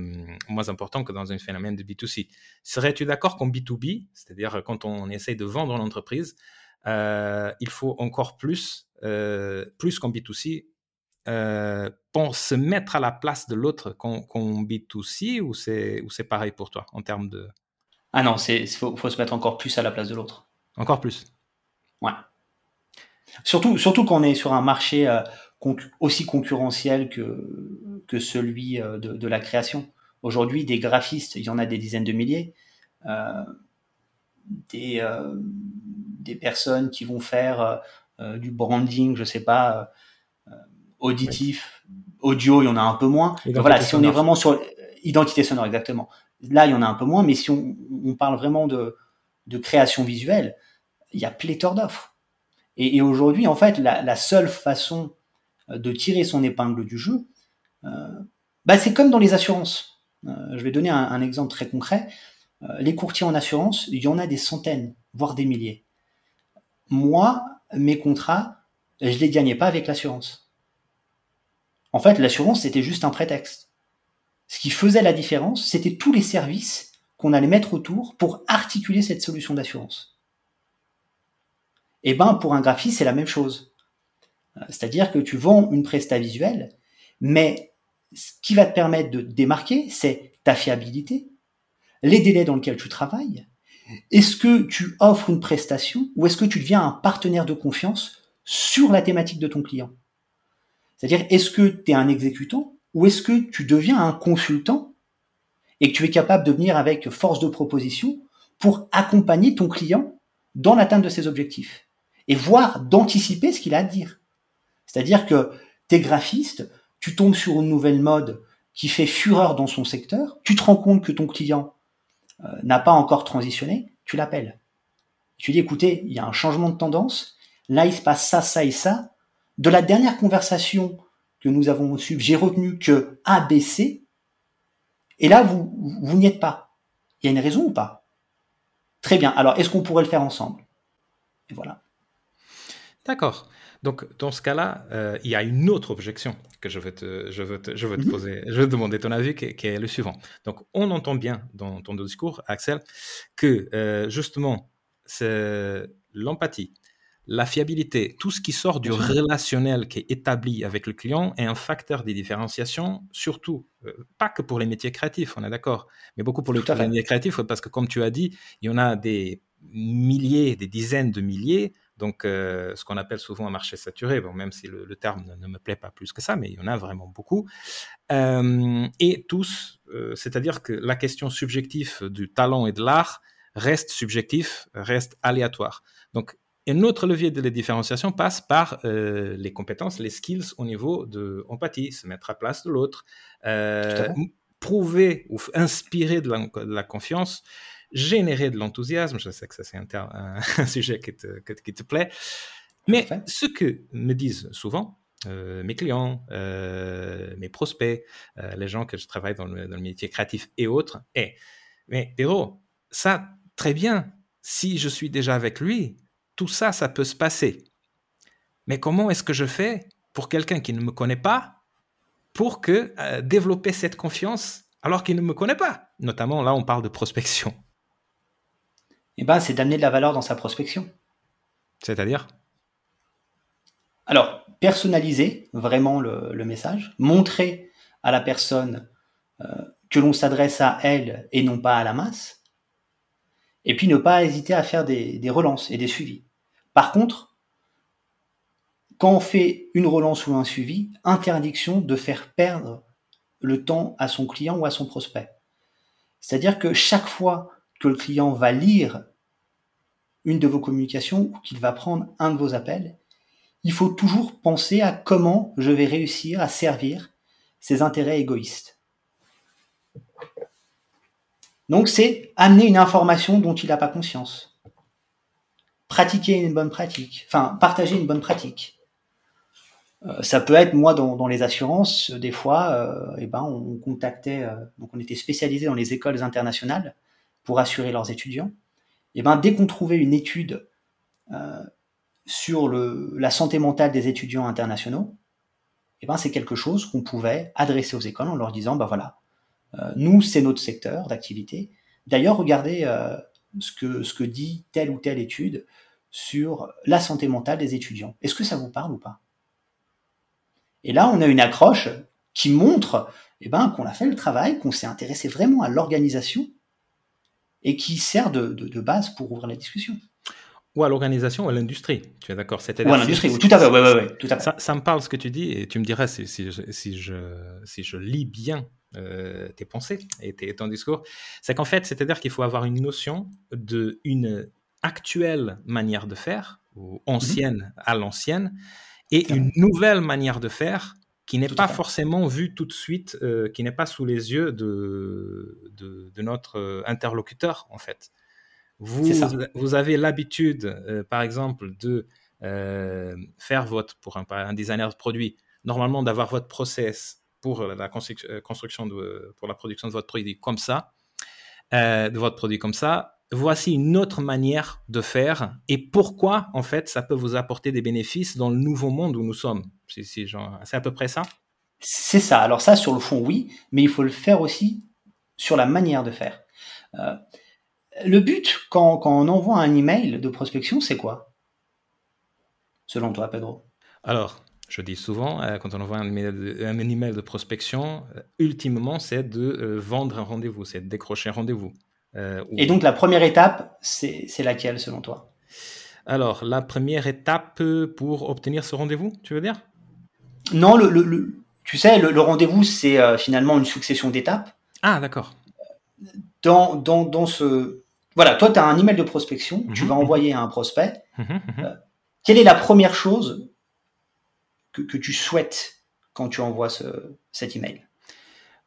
moins important que dans un phénomène de B2C. Serais-tu d'accord qu'en B2B, c'est-à-dire quand on essaye de vendre une entreprise, euh, il faut encore plus, euh, plus qu'en B2C, euh, pour se mettre à la place de l'autre qu'en B2C ou c'est pareil pour toi en termes de... Ah non, il faut, faut, se mettre encore plus à la place de l'autre. Encore plus Ouais. Surtout, surtout quand on est sur un marché aussi concurrentiel que, que celui de, de la création. Aujourd'hui, des graphistes, il y en a des dizaines de milliers. des, des personnes qui vont faire euh, euh, du branding, je sais pas, euh, auditif, audio, il y en a un peu moins. voilà, si on est vraiment sur identité sonore, exactement. Là, il y en a un peu moins, mais si on, parle vraiment de, création visuelle, il y a pléthore d'offres. Et, aujourd'hui, en fait, la, seule façon de tirer son épingle du jeu, bah, c'est comme dans les assurances. je vais donner un, un exemple très concret. les courtiers en assurance, il y en a des centaines, voire des milliers moi, mes contrats, je les gagnais pas avec l'assurance. En fait, l'assurance, c'était juste un prétexte. Ce qui faisait la différence, c'était tous les services qu'on allait mettre autour pour articuler cette solution d'assurance. Et eh ben, pour un graphiste, c'est la même chose. C'est-à-dire que tu vends une presta visuelle, mais ce qui va te permettre de démarquer, c'est ta fiabilité, les délais dans lesquels tu travailles, est-ce que tu offres une prestation ou est-ce que tu deviens un partenaire de confiance sur la thématique de ton client? C'est-à-dire, est-ce que tu es un exécutant ou est-ce que tu deviens un consultant et que tu es capable de venir avec force de proposition pour accompagner ton client dans l'atteinte de ses objectifs et voir d'anticiper ce qu'il a à dire? C'est-à-dire que tu es graphiste, tu tombes sur une nouvelle mode qui fait fureur dans son secteur, tu te rends compte que ton client euh, n'a pas encore transitionné, tu l'appelles. Tu dis, écoutez, il y a un changement de tendance, là il se passe ça, ça et ça. De la dernière conversation que nous avons reçue, j'ai retenu que A, B, C, et là vous, vous n'y êtes pas. Il y a une raison ou pas? Très bien, alors est-ce qu'on pourrait le faire ensemble? Et voilà. D'accord. Donc, dans ce cas-là, euh, il y a une autre objection que je veux te, je veux je veux te mhm. poser, je veux demander ton avis, qui, est le suivant. Donc, on entend bien dans ton discours, Axel, que euh, justement, c'est l'empathie, la fiabilité, tout ce qui sort du relationnel qui est établi avec le client est un facteur de différenciation, surtout, euh, pas que pour les métiers créatifs, on est d'accord, mais beaucoup pour, les métiers créatifs, parce que comme tu as dit, il y en a des milliers, des dizaines de milliers donc, euh, ce qu'on appelle souvent un marché saturé, bon, même si le, terme ne, me plaît pas plus que ça, mais il y en a vraiment beaucoup. Euh, et tous, euh, c'est-à-dire que la question subjective du talent et de l'art reste subjectif, reste aléatoire. Donc, un autre levier de la différenciation passe par les compétences, les skills au niveau de empathie, se mettre à place de l'autre, prouver ou inspirer de la confiance générer de l'enthousiasme. Je sais que ça, c'est un, sujet qui te, qui te, plaît. Mais ce que me disent souvent euh, mes clients, euh, mes prospects, euh, les gens que je travaille dans le, métier créatif et autres, est Mais Péro, ça, très bien, si je suis déjà avec lui, tout ça, ça peut se passer. Mais comment est-ce que je fais pour quelqu'un qui ne me connaît pas pour que développer cette confiance alors qu'il ne me connaît pas? Notamment, là, on parle de prospection. Eh ben, c'est d'amener de la valeur dans sa prospection. C'est-à-dire? Alors, personnaliser vraiment le, message, montrer à la personne euh, que l'on s'adresse à elle et non pas à la masse, et puis ne pas hésiter à faire des, des relances et des suivis. Par contre, quand on fait une relance ou un suivi, interdiction de faire perdre le temps à son client ou à son prospect. C'est-à-dire que chaque fois que le client va lire une de vos communications ou qu'il va prendre un de vos appels, il faut toujours penser à comment je vais réussir à servir ses intérêts égoïstes. Donc c'est amener une information dont il n'a pas conscience. Pratiquer une bonne pratique, enfin partager une bonne pratique. Euh, ça peut être moi dans, les assurances, des fois, euh, eh ben on contactait, euh, on était spécialisé dans les écoles internationales pour assurer leurs étudiants. Et eh ben dès qu'on trouvait une étude sur le, la santé mentale des étudiants internationaux, et eh ben c'est quelque chose qu'on pouvait adresser aux écoles en leur disant bah voilà, nous c'est notre secteur d'activité. D'ailleurs regardez ce que ce que dit telle ou telle étude sur la santé mentale des étudiants. Est-ce que ça vous parle ou pas? Et là, on a une accroche qui montre eh ben, qu'on a fait le travail, qu'on s'est intéressé vraiment à l'organisation et qui sert de, base pour ouvrir la discussion. Ou à l'organisation ou à l'industrie, tu es d'accord Ou à l'industrie, tout à fait, ouais, ouais, tout à fait. Ça, me parle ce que tu dis et tu me diras si, si, si, je, si je lis bien euh, tes pensées et ton discours. C'est qu'en fait, c'est-à-dire qu'il faut avoir une notion d'une actuelle manière de faire, ou ancienne à l'ancienne, et une nouvelle manière de faire qui n'est pas forcément vue tout de suite, euh, qui n'est pas sous les yeux de, de, notre euh, interlocuteur, en fait. Vous, vous avez l'habitude, euh, par exemple, de faire votre, pour un, un, designer de produit, normalement d'avoir votre process pour la construction de, pour la production de votre produit comme ça, de votre produit comme ça, voici une autre manière de faire et pourquoi, en fait, ça peut vous apporter des bénéfices dans le nouveau monde où nous sommes. C'est à peu près ça? C'est ça. Alors ça, sur le fond, oui, mais il faut le faire aussi sur la manière de faire. Euh, le but, quand, on envoie un email de prospection, c'est quoi? Selon toi, Pedro? Alors, je dis souvent, euh, quand on envoie un email de, un email de prospection, euh, ultimement, c'est de vendre un rendez-vous, c'est de décrocher un rendez-vous. Euh, Et donc la première étape, c'est laquelle selon toi? Alors, la première étape pour obtenir ce rendez-vous, tu veux dire? Non, le, tu sais, le, rendez-vous, c'est euh, finalement une succession d'étapes. Ah, d'accord. Dans, dans, dans, ce... Voilà, toi, tu as un email de prospection, tu vas mhm, mhm. envoyer à un prospect. Mhm, euh, quelle est la première chose que, que, tu souhaites quand tu envoies ce, cet email?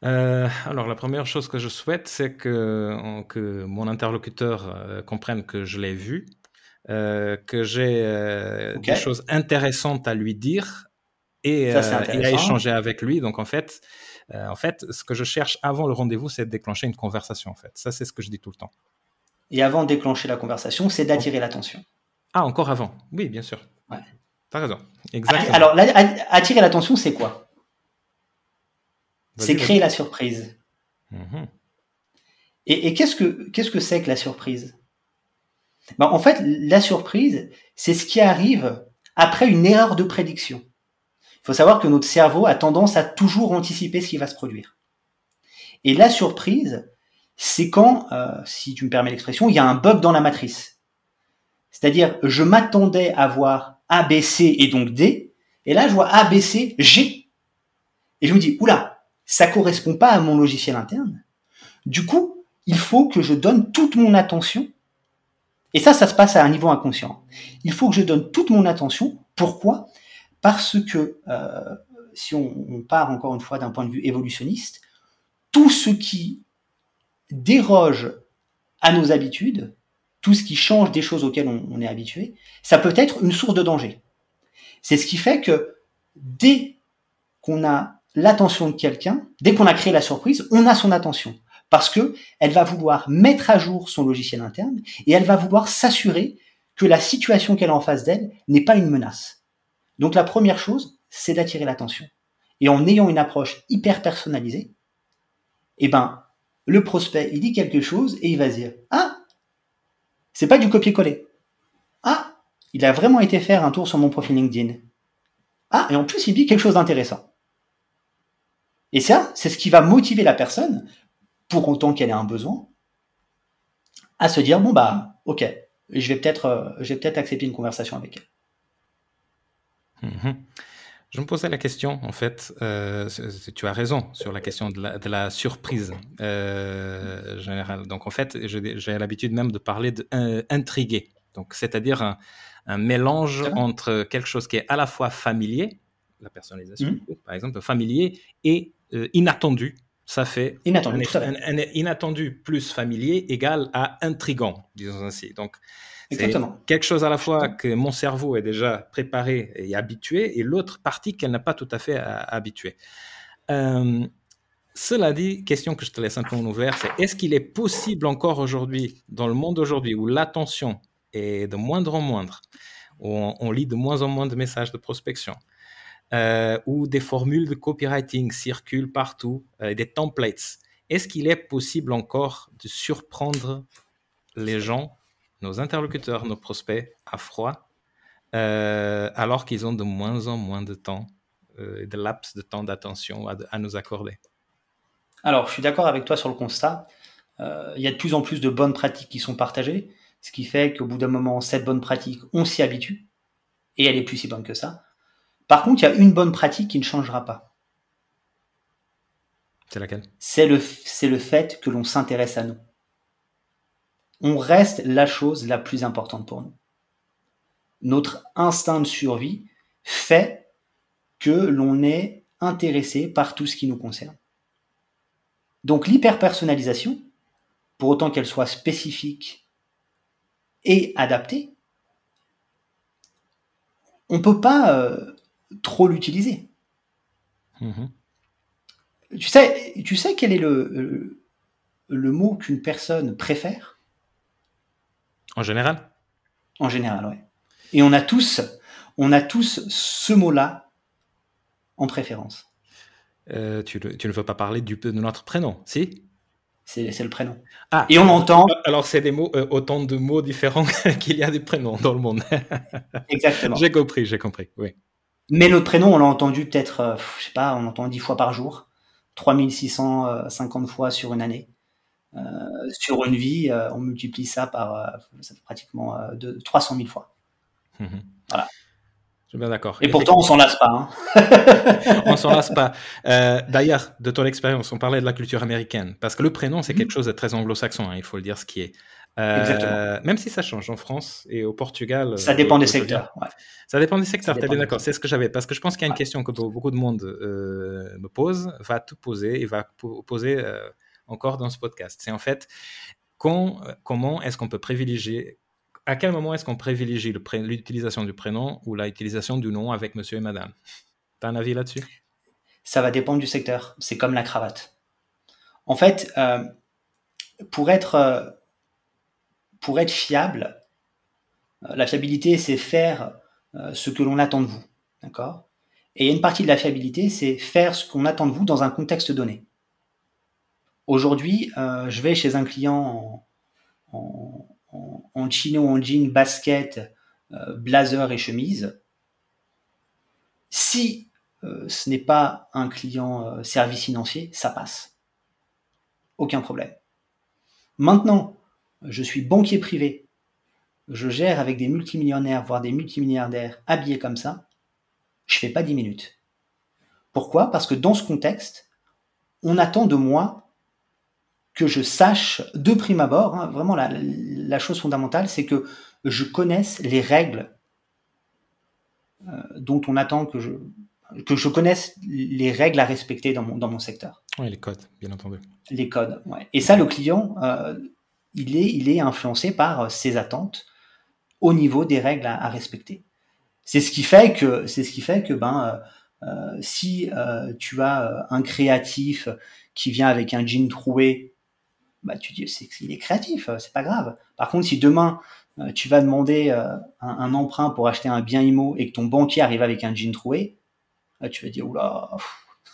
Euh, alors, la première chose que je souhaite, c'est que, que mon interlocuteur euh, comprenne que je l'ai vu, euh, que j'ai des choses intéressantes à lui dire et, à échanger avec lui. Donc, en fait, en fait, ce que je cherche avant le rendez-vous, c'est de déclencher une conversation. En fait, ça, c'est ce que je dis tout le temps. Et avant de déclencher la conversation, c'est d'attirer l'attention. Ah, encore avant Oui, bien sûr. Ouais. T'as raison. Exactement. Alors, attirer l'attention, c'est quoi? C'est créer la surprise. Mhm. Et, qu'est-ce que qu'est-ce que c'est que la surprise? Ben, En fait, la surprise, c'est ce qui arrive après une erreur de prédiction. Il faut savoir que notre cerveau a tendance à toujours anticiper ce qui va se produire. Et la surprise, c'est quand, euh, si tu me permets l'expression, il y a un bug dans la matrice. C'est-à-dire, je m'attendais à voir A, B, C et donc D, et là, je vois A, B, C, G. Et je me dis, oula, ça correspond pas à mon logiciel interne. Du coup, il faut que je donne toute mon attention. Et ça, ça se passe à un niveau inconscient. Il faut que je donne toute mon attention. Pourquoi? Parce que euh, si on, part encore une fois d'un point de vue évolutionniste, tout ce qui déroge à nos habitudes, tout ce qui change des choses auxquelles on, on est habitué, ça peut être une source de danger. C'est ce qui fait que dès qu'on a l'attention de quelqu'un, dès qu'on a créé la surprise, on a son attention. Parce que elle va vouloir mettre à jour son logiciel interne et elle va vouloir s'assurer que la situation qu'elle a en face d'elle n'est pas une menace. Donc la première chose, c'est d'attirer l'attention. Et en ayant une approche hyper personnalisée, eh ben, le prospect, il dit quelque chose et il va se dire, ah, c'est pas du copier-coller. Ah, il a vraiment été faire un tour sur mon profil LinkedIn. Ah, et en plus, il dit quelque chose d'intéressant. Et ça, c'est ce qui va motiver la personne, pour autant qu'elle ait un besoin, à se dire bon bah ok, je vais peut-être, euh, peut-être accepter une conversation avec elle. Mhm. Je me posais la question, en fait, euh, tu as raison sur la question de la, surprise euh, générale. Donc, en fait, j'ai l'habitude même de parler d'intriguer. Donc, c'est-à-dire un, mélange entre quelque chose qui est à la fois familier, la personnalisation, mmh. par exemple, familier et euh, inattendu. Ça fait inattendu, un, inattendu plus familier égal à intrigant, disons ainsi. Donc, c'est quelque chose à la fois que mon cerveau est déjà préparé et habitué, et l'autre partie qu'elle n'a pas tout à fait habituée. Euh, cela dit, question que je te laisse un peu en ouvert, c'est est-ce qu'il est possible encore aujourd'hui, dans le monde aujourd'hui, où l'attention est de moindre en moindre, où on, lit de moins en moins de messages de prospection, euh, où des formules de copywriting circulent partout, euh, des templates, est-ce qu'il est possible encore de surprendre les gens, nos interlocuteurs, nos prospects à froid, euh, alors qu'ils ont de moins en moins de temps, de laps de temps d'attention à nous accorder? Alors, je suis d'accord avec toi sur le constat. Euh, il y a de plus en plus de bonnes pratiques qui sont partagées, ce qui fait qu'au bout d'un moment, cette bonne pratique, on s'y habitue, et elle est plus si bonne que ça. Par contre, il y a une bonne pratique qui ne changera pas. C'est laquelle? C'est le, c'est le fait que l'on s'intéresse à nous. On reste la chose la plus importante pour nous. Notre instinct de survie fait que l'on est intéressé par tout ce qui nous concerne. Donc l'hyperpersonnalisation, pour autant qu'elle soit spécifique et adaptée, on ne peut pas euh, trop l'utiliser. Mm-hmm. Tu, sais, tu sais quel est le, le, mot qu'une personne préfère? En général? En général, oui. Et on a tous, on a tous ce mot-là en préférence. Euh, tu, ne veux pas parler du, de notre prénom, si? C'est, le prénom. Ah, et on entend. Alors, c'est des mots, euh, autant de mots différents qu'il y a des prénoms dans le monde. Exactement. j'ai compris, j'ai compris, oui. Mais notre prénom, on l'a entendu peut-être, je euh, je sais pas, on l'entend 10 fois par jour, 3650 fois sur une année. sur une vie, on multiplie ça par ça fait pratiquement de, 300 000 fois. Mmh voilà bien d'accord. Et pourtant, on s'en lasse pas. Hein. on s'en lasse pas. Euh, d'ailleurs, de ton expérience, on parlait de la culture américaine, parce que le prénom, c'est quelque mhm. chose de très anglo-saxon, hein, il faut le dire ce qui est. Euh. Même si ça change en France et au Portugal. Ça dépend des secteurs. Ça dépend des secteurs, tu es bien d'accord. C'est ce que j'avais. Parce que je pense qu'il y a une question que beaucoup de monde euh, me pose, va tout poser et va poser encore dans ce podcast. C'est en fait, comment est-ce qu'on peut privilégier à quel moment est-ce qu'on privilégie l'utilisation du prénom ou l'utilisation du nom avec monsieur et madame? Tu as un avis là-dessus? Ça va dépendre du secteur. C'est comme la cravate. En fait, euh, pour, être, euh, pour être fiable, euh, la fiabilité, c'est faire ce que l'on attend de vous. D'accord? Et une partie de la fiabilité, c'est faire ce qu'on attend de vous dans un contexte donné. Aujourd'hui, je vais chez un client en en, chino, en jean, basket, euh, blazer et chemise. Si euh, ce n'est pas un client euh, service financier, ça passe. Aucun problème. Maintenant, je suis banquier privé, je gère avec des multimillionnaires, voire des multimilliardaires habillés comme ça, je fais pas 10 minutes. Pourquoi? Parce que dans ce contexte, on attend de moi que je sache de prime abord, hein, vraiment la, chose fondamentale, c'est que je connaisse les règles euh, dont on attend que je, que je connaisse les règles à respecter dans mon, dans mon secteur. Oui, les codes, bien entendu. Les codes, ouais. Et ça, le client, euh, il, est, il est influencé par ses attentes au niveau des règles à, respecter. C'est ce qui fait que, c'est ce qui fait que, ben, euh, si tu as un créatif qui vient avec un jean troué bah, tu dis c'est qu'il est créatif, euh, c'est pas grave. Par contre, si demain euh, tu vas demander euh, un, emprunt pour acheter un bien IMO et que ton banquier arrive avec un jean troué, tu vas dire oula,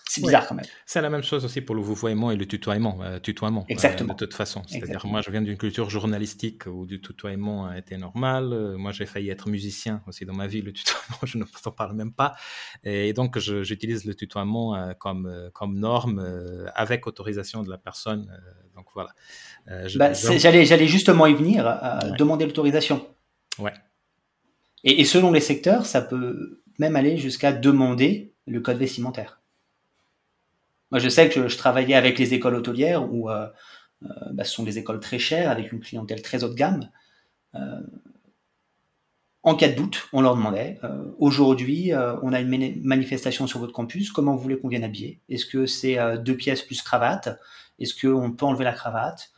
c'est bizarre quand même. C'est la même chose aussi pour le vouvoiement et le tutoiement. Euh, tutoiement Exactement. de toute façon. C'est-à-dire, moi, je viens d'une culture journalistique où du tutoiement a été normal. moi, j'ai failli être musicien aussi dans ma vie. Le tutoiement, je ne t'en parle même pas. Et donc, j'utilise le tutoiement comme, comme norme avec autorisation de la personne donc voilà. Euh, bah, j'allais, justement y venir, demander l'autorisation. Ouais. Et, selon les secteurs, ça peut même aller jusqu'à demander le code vestimentaire. Moi, je sais que je, travaillais avec les écoles hôtelières où euh, euh, bah, ce sont des écoles très chères avec une clientèle très haut de gamme. en cas de doute, on leur demandait, euh, aujourd'hui, euh, on a une manifestation sur votre campus, comment vous voulez qu'on vienne habiller? Est-ce que c'est euh, deux pièces plus cravate? Est-ce qu'on peut enlever la cravate?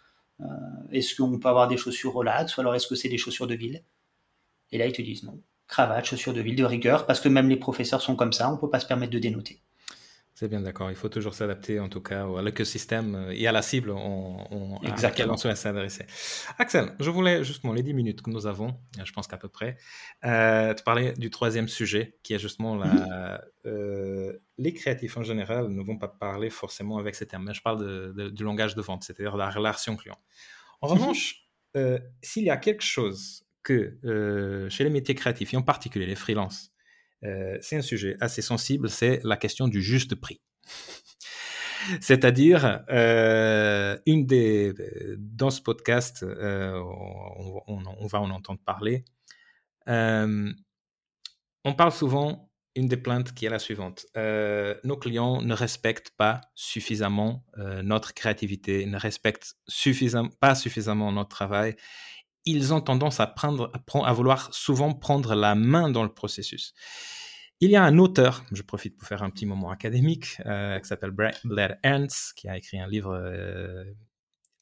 Est-ce qu'on peut avoir des chaussures relax? Ou alors est-ce que c'est des chaussures de ville? Et là, ils te disent non, cravate, chaussures de ville, de rigueur, parce que même les professeurs sont comme ça, on ne peut pas se permettre de dénoter. C'est bien d'accord. Il faut toujours s'adapter, en tout cas, à l'écosystème euh, et à la cible on, à laquelle on souhaite s'adresser. Axel, je voulais justement les 10 minutes que nous avons, euh, je pense qu'à peu près, euh, te parler du troisième sujet, qui est justement la, mhm. les créatifs en général ne vont pas parler forcément avec ces termes, mais je parle du langage de vente, c'est-à-dire la relation client. En mhm. revanche, s'il y a quelque chose que chez les métiers créatifs, et en particulier les freelances, euh, c'est un sujet assez sensible, c'est la question du juste prix. C'est-à-dire, euh, une des, dans ce podcast, euh, on, va en entendre parler. on parle souvent, une des plaintes qui est la suivante. nos clients ne respectent pas suffisamment notre créativité, ne respectent pas suffisamment notre travail. Ils ont tendance à, prendre, à vouloir souvent prendre la main dans le processus. Il y a un auteur, je profite pour faire un petit moment académique, euh, qui s'appelle Blair Ernst, qui a écrit un livre euh,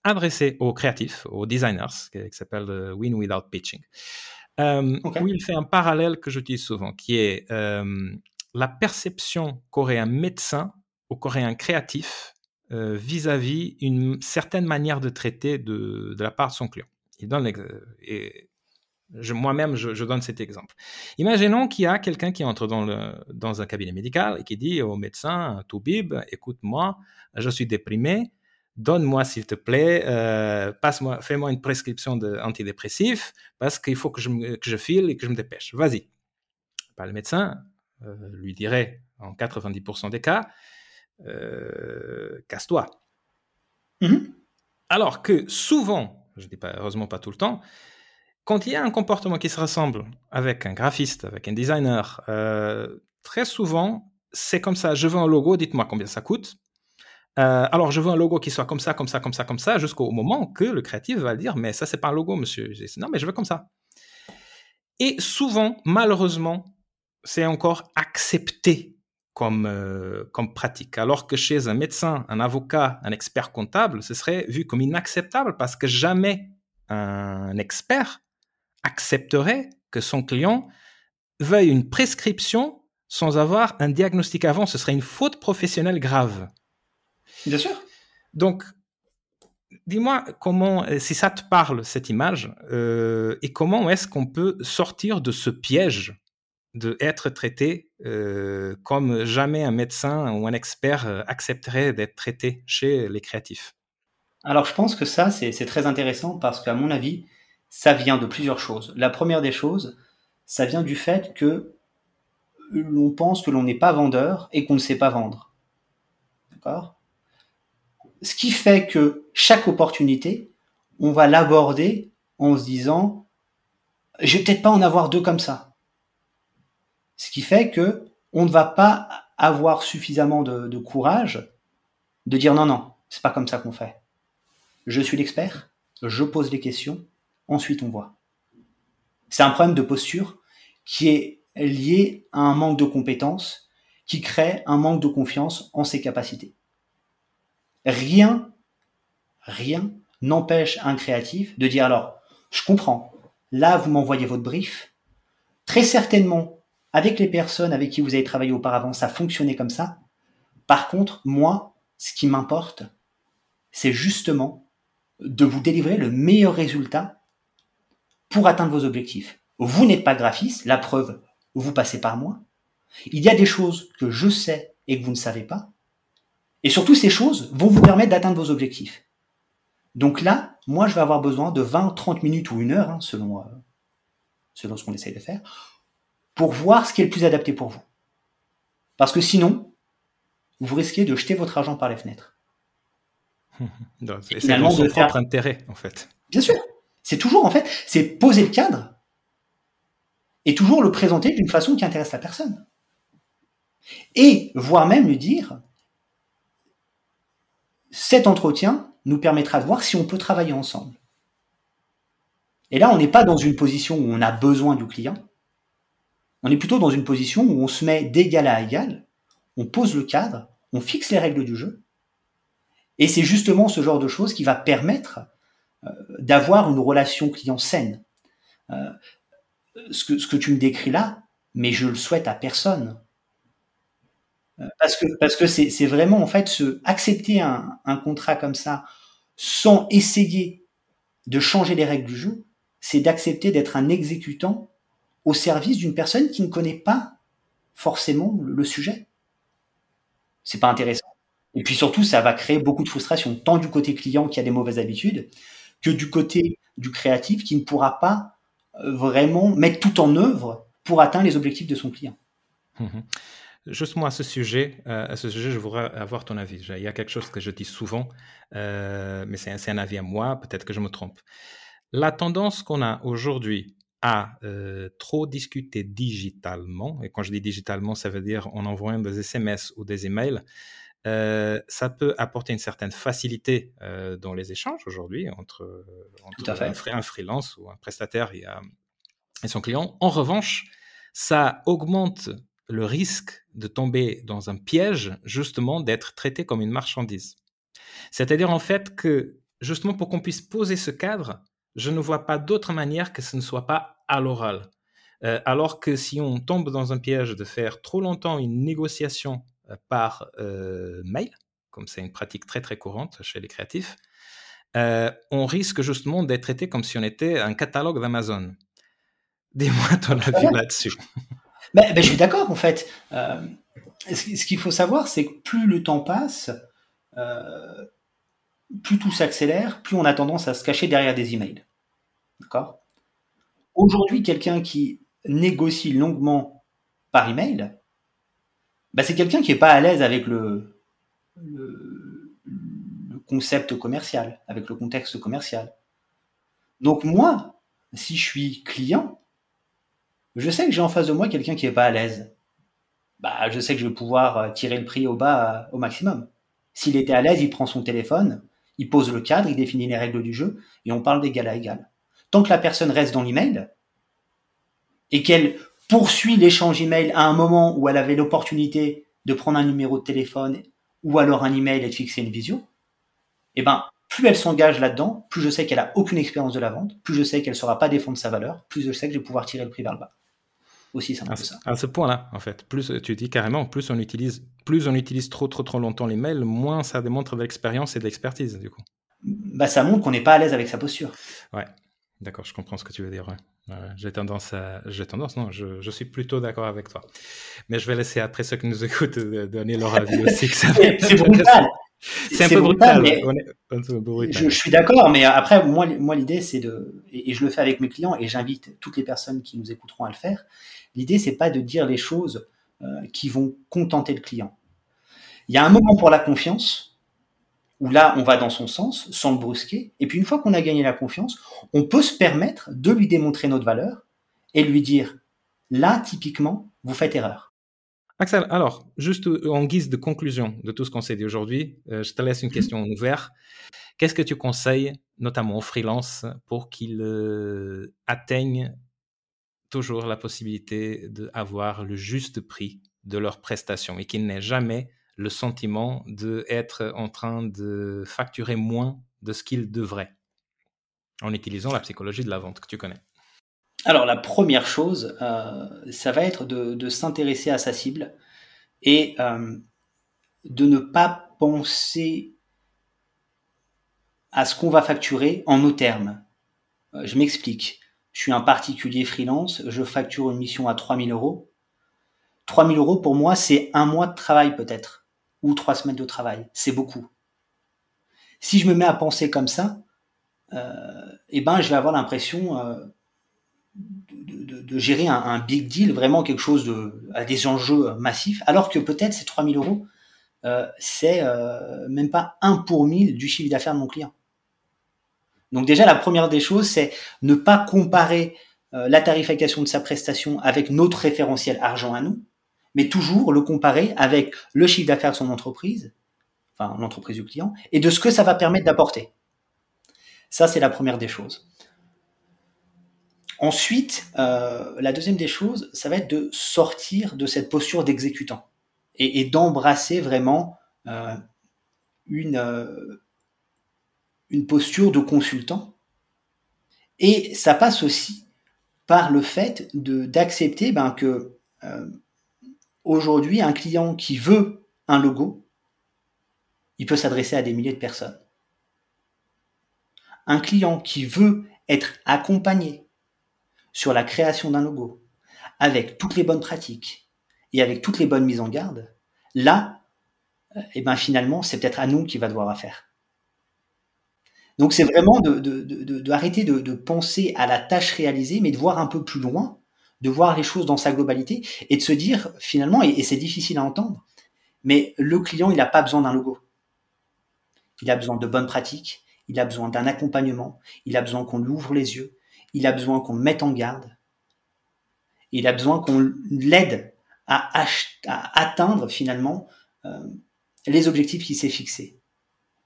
adressé aux créatifs, aux designers, qui, s'appelle euh, Win Without Pitching, où il fait un parallèle que j'utilise souvent, qui est la perception qu'aurait un médecin ou qu'aurait un créatif vis-à-vis une certaine manière de traiter de, la part de son client. Il donne et moi-même, je, donne cet exemple. Imaginons qu'il y a quelqu'un qui entre dans, le, dans un cabinet médical et qui dit au médecin, Toubib, écoute-moi, je suis déprimé, donne-moi s'il te plaît, euh, passe-moi, fais-moi une prescription d'antidépressif parce qu'il faut que je, que je file et que je me dépêche. Vas-y. Bah, le médecin euh, lui dirait, en 90% des cas, euh, casse-toi. Mm-hmm. Alors que souvent, je ne dis pas heureusement pas tout le temps, quand il y a un comportement qui se ressemble avec un graphiste, avec un designer, euh, très souvent, c'est comme ça. Je veux un logo, dites-moi combien ça coûte. Euh, alors, je veux un logo qui soit comme ça, comme ça, comme ça, comme ça, jusqu'au moment que le créatif va dire, mais ça, c'est pas un logo, monsieur. non, mais je veux comme ça. Et souvent, malheureusement, c'est encore accepté comme, euh, comme pratique. Alors que chez un médecin, un avocat, un expert comptable, ce serait vu comme inacceptable parce que jamais un expert accepterait que son client veuille une prescription sans avoir un diagnostic avant. Ce serait une faute professionnelle grave. Bien sûr. Donc, dis-moi comment, euh, si ça te parle, cette image, euh, et comment est-ce qu'on peut sortir de ce piège de être traité euh, comme jamais un médecin ou un expert accepterait d'être traité chez les créatifs Alors, je pense que ça, c'est très intéressant parce qu'à mon avis, ça vient de plusieurs choses. La première des choses, ça vient du fait que l'on pense que l'on n'est pas vendeur et qu'on ne sait pas vendre. D'accord? Ce qui fait que chaque opportunité, on va l'aborder en se disant je vais peut-être pas en avoir deux comme ça. Ce qui fait que on ne va pas avoir suffisamment de, courage de dire non non, c'est pas comme ça qu'on fait. Je suis l'expert, je pose les questions, ensuite on voit. C'est un problème de posture qui est lié à un manque de compétences, qui crée un manque de confiance en ses capacités. Rien, rien n'empêche un créatif de dire alors, je comprends, là vous m'envoyez votre brief, très certainement, avec les personnes avec qui vous avez travaillé auparavant, ça fonctionnait comme ça. Par contre, moi, ce qui m'importe, c'est justement de vous délivrer le meilleur résultat pour atteindre vos objectifs. Vous n'êtes pas graphiste, la preuve, vous passez par moi. Il y a des choses que je sais et que vous ne savez pas. Et surtout, ces choses vont vous permettre d'atteindre vos objectifs. Donc là, moi, je vais avoir besoin de 20, 30 minutes ou une heure, hein, selon, euh, selon ce qu'on essaye de faire, pour voir ce qui est le plus adapté pour vous. Parce que sinon, vous risquez de jeter votre argent par les fenêtres. C'est finalement son propre intérêt, en fait. Bien sûr. C'est toujours, en fait, c'est poser le cadre et toujours le présenter d'une façon qui intéresse la personne. Et voire même lui dire, cet entretien nous permettra de voir si on peut travailler ensemble. Et là, on n'est pas dans une position où on a besoin du client, On est plutôt dans une position où on se met d'égal à égal, on pose le cadre, on fixe les règles du jeu, et c'est justement ce genre de choses qui va permettre euh, d'avoir une relation client saine. Euh, ce, que, tu me décris là, mais je le souhaite à personne. Euh, parce que parce que c'est vraiment en fait accepter un, un contrat comme ça sans essayer de changer les règles du jeu, c'est d'accepter d'être un exécutant au service d'une personne qui ne connaît pas forcément le, sujet. C'est pas intéressant. Et puis surtout, ça va créer beaucoup de frustration, tant du côté client qui a des mauvaises habitudes, que du côté du créatif qui ne pourra pas euh, vraiment mettre tout en œuvre pour atteindre les objectifs de son client. Mmh Justement à ce sujet, euh, à ce sujet, je voudrais avoir ton avis. Il y a quelque chose que je dis souvent, euh, mais c'est un, avis à moi, peut-être que je me trompe. La tendance qu'on a aujourd'hui à euh, trop discuter digitalement, et quand je dis digitalement, ça veut dire en envoyant des SMS ou des emails, ça peut apporter une certaine facilité dans les échanges aujourd'hui entre, un, freelance ou un prestataire et, et son client. En revanche, ça augmente le risque de tomber dans un piège, justement, d'être traité comme une marchandise. C'est-à-dire, en fait, que, justement, pour qu'on puisse poser ce cadre, je ne vois pas d'autre manière que ce ne soit pas à l'oral. Euh, alors que si on tombe dans un piège de faire trop longtemps une négociation euh, par euh, mail, comme c'est une pratique très très courante chez les créatifs, on risque justement d'être traité comme si on était un catalogue d'Amazon. Dis-moi ton avis là-dessus. Ben, ben, je suis d'accord, en fait. Ce qu'il faut savoir, c'est que plus le temps passe, plus tout s'accélère, plus on a tendance à se cacher derrière des emails. D'accord? Aujourd'hui, quelqu'un qui négocie longuement par email, ben, c'est quelqu'un qui n'est pas à l'aise avec le, concept commercial, avec le contexte commercial. Donc moi, si je suis client, je sais que j'ai en face de moi quelqu'un qui est pas à l'aise. Bah, je sais que je vais pouvoir euh, tirer le prix au bas euh, au maximum. S'il était à l'aise, il prend son téléphone, il pose le cadre, il définit les règles du jeu et on parle d'égal à égal. Tant que la personne reste dans l'email et qu'elle poursuit l'échange email à un moment où elle avait l'opportunité de prendre un numéro de téléphone ou alors un email et de fixer une visio, eh ben, plus elle s'engage là-dedans, plus je sais qu'elle a aucune expérience de la vente, plus je sais qu'elle ne saura pas défendre sa valeur, plus je sais que je vais pouvoir tirer le prix vers le bas aussi à, ça. À ce point-là, en fait, plus tu dis carrément, plus on utilise, plus on utilise trop trop trop longtemps les mails, moins ça démontre de l'expérience et de l'expertise du coup. Bah ça montre qu'on n'est pas à l'aise avec sa posture. Ouais, d'accord, je comprends ce que tu veux dire. j'ai tendance à, j'ai tendance, non, je, je suis plutôt d'accord avec toi. Mais je vais laisser après ceux qui nous écoutent donner leur avis aussi. c'est brutal. C'est un peu brutal. Je, suis d'accord, mais après, moi, moi l'idée, c'est de, et, je le fais avec mes clients, et j'invite toutes les personnes qui nous écouteront à le faire. L'idée, c'est pas de dire les choses euh, qui vont contenter le client. Il y a un moment pour la confiance, où là, on va dans son sens, sans le brusquer. Et puis, une fois qu'on a gagné la confiance, on peut se permettre de lui démontrer notre valeur et lui dire, là, typiquement, vous faites erreur. Axel, alors, juste en guise de conclusion de tout ce qu'on s'est dit aujourd'hui, euh, je te laisse une mmh question ouverte. Qu'est-ce que tu conseilles, notamment aux freelances, pour qu'ils euh, atteignent toujours la possibilité d'avoir le juste prix de leurs prestations et qu'ils n'aient jamais le sentiment d'être en train de facturer moins de ce qu'ils devraient, en utilisant la psychologie de la vente que tu connais? Alors la première chose, euh, ça va être de, s'intéresser à sa cible et euh, de ne pas penser à ce qu'on va facturer en nos termes. Euh, je m'explique. Je suis un particulier freelance, je facture une mission à 3000 euros. 3000 euros pour moi, c'est un mois de travail peut-être, ou trois semaines de travail. C'est beaucoup. Si je me mets à penser comme ça, eh ben, je vais avoir l'impression de, gérer un, big deal, vraiment quelque chose à des enjeux massifs, alors que peut-être ces 3000 euros, euh, c'est euh, même pas un pour 1000 du chiffre d'affaires de mon client. Donc déjà, la première des choses, c'est ne pas comparer euh, la tarification de sa prestation avec notre référentiel argent à nous, mais toujours le comparer avec le chiffre d'affaires de son entreprise, enfin l'entreprise du client, et de ce que ça va permettre d'apporter. Ça, c'est la première des choses. Ensuite, euh, la deuxième des choses, ça va être de sortir de cette posture d'exécutant et, d'embrasser vraiment euh, une, euh, une posture de consultant. Et ça passe aussi par le fait d'accepter ben, que aujourd'hui, un client qui veut un logo, il peut s'adresser à des milliers de personnes. Un client qui veut être accompagné sur la création d'un logo, avec toutes les bonnes pratiques et avec toutes les bonnes mises en garde, là, et eh ben finalement, c'est peut-être à nous qui va devoir à faire. Donc c'est vraiment de, de, de, penser à la tâche réalisée, mais de voir un peu plus loin, de voir les choses dans sa globalité et de se dire finalement, et, et c'est difficile à entendre, mais le client, il n'a pas besoin d'un logo. Il a besoin de bonnes pratiques, il a besoin d'un accompagnement, il a besoin qu'on lui ouvre les yeux, il a besoin qu'on le mette en garde, il a besoin qu'on l'aide à, atteindre finalement euh, les objectifs qu'il s'est fixés.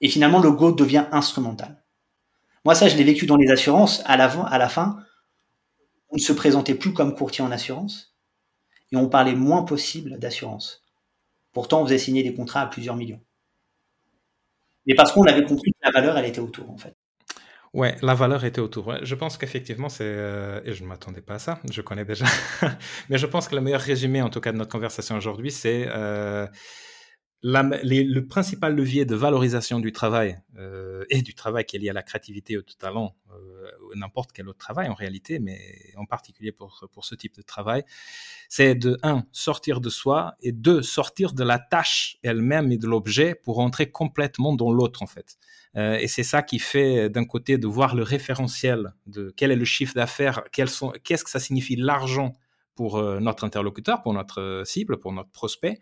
Et finalement, le go devient instrumental. Moi, ça, je l'ai vécu dans les assurances. À la, à la fin, on ne se présentait plus comme courtier en assurance et on parlait moins possible d'assurance. Pourtant, on faisait signer des contrats à plusieurs millions. Mais parce qu'on avait compris que la valeur, elle était autour, en fait. Ouais, la valeur était autour. Je pense qu'effectivement, c'est. Euh, et je ne m'attendais pas à ça, je connais déjà. Mais je pense que le meilleur résumé, en tout cas, de notre conversation aujourd'hui, c'est. Euh, le principal levier de valorisation du travail euh, et du travail qui est lié à la créativité au talent, n'importe quel autre travail en réalité, mais en particulier pour, pour ce type de travail, c'est de, un, sortir de soi et deux, sortir de la tâche elle-même et de l'objet pour entrer complètement dans l'autre en fait. Euh, et c'est ça qui fait d'un côté de voir le référentiel de quel est le chiffre d'affaires, qu'est-ce que ça signifie l'argent pour euh, notre interlocuteur, pour notre cible, pour notre prospect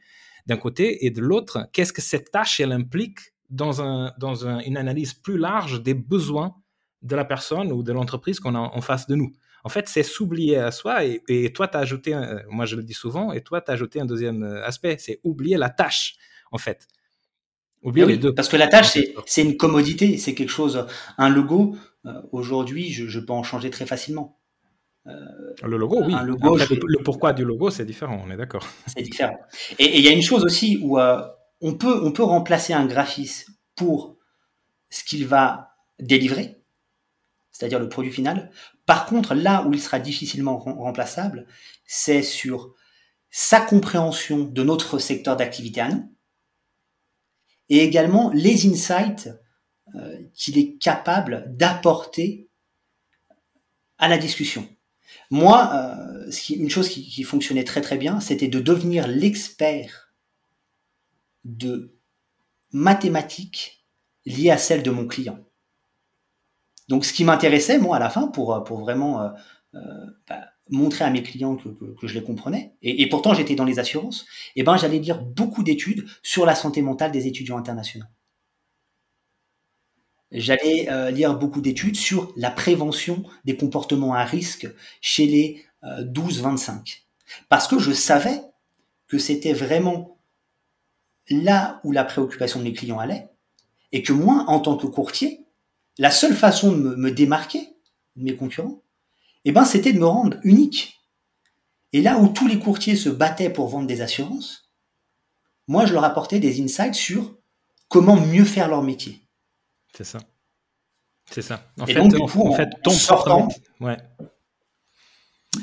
d'un côté, et de l'autre, qu'est-ce que cette tâche, elle implique dans, un, dans une analyse plus large des besoins de la personne ou de l'entreprise qu'on a en face de nous. En fait, c'est s'oublier à soi et, toi, tu as ajouté, moi je le dis souvent, et toi, tu as ajouté un deuxième euh, aspect, c'est oublier la tâche, en fait. Oublier les deux. Parce que la tâche, c'est une commodité, c'est quelque chose, un logo, euh, aujourd'hui, je, je, peux en changer très facilement. Euh, le logo, oui. le, pourquoi du logo, c'est différent, on est d'accord. C'est différent. Et il y a une chose aussi où euh, on, peut, on peut remplacer un graphiste pour ce qu'il va délivrer, c'est-à-dire le produit final. Par contre, là où il sera difficilement remplaçable, c'est sur sa compréhension de notre secteur d'activité à nous, et également les insights euh, qu'il est capable d'apporter à la discussion. Moi, euh, une chose qui, fonctionnait très très bien, c'était de devenir l'expert de mathématiques liées à celles de mon client. Donc, ce qui m'intéressait, moi, à la fin, pour, pour vraiment euh, euh, bah, montrer à mes clients que, je les comprenais, et, pourtant j'étais dans les assurances, eh ben, j'allais lire beaucoup d'études sur la santé mentale des étudiants internationaux. J'allais euh, lire beaucoup d'études sur la prévention des comportements à risque chez les 12-25. Euh, Parce que je savais que c'était vraiment là où la préoccupation de mes clients allait, et que moi, en tant que courtier, la seule façon de me, démarquer de mes concurrents, eh ben, c'était de me rendre unique. Et là où tous les courtiers se battaient pour vendre des assurances, moi, je leur apportais des insights sur comment mieux faire leur métier. C'est ça. C'est ça. En fait, en, fait, ton sortant, ouais.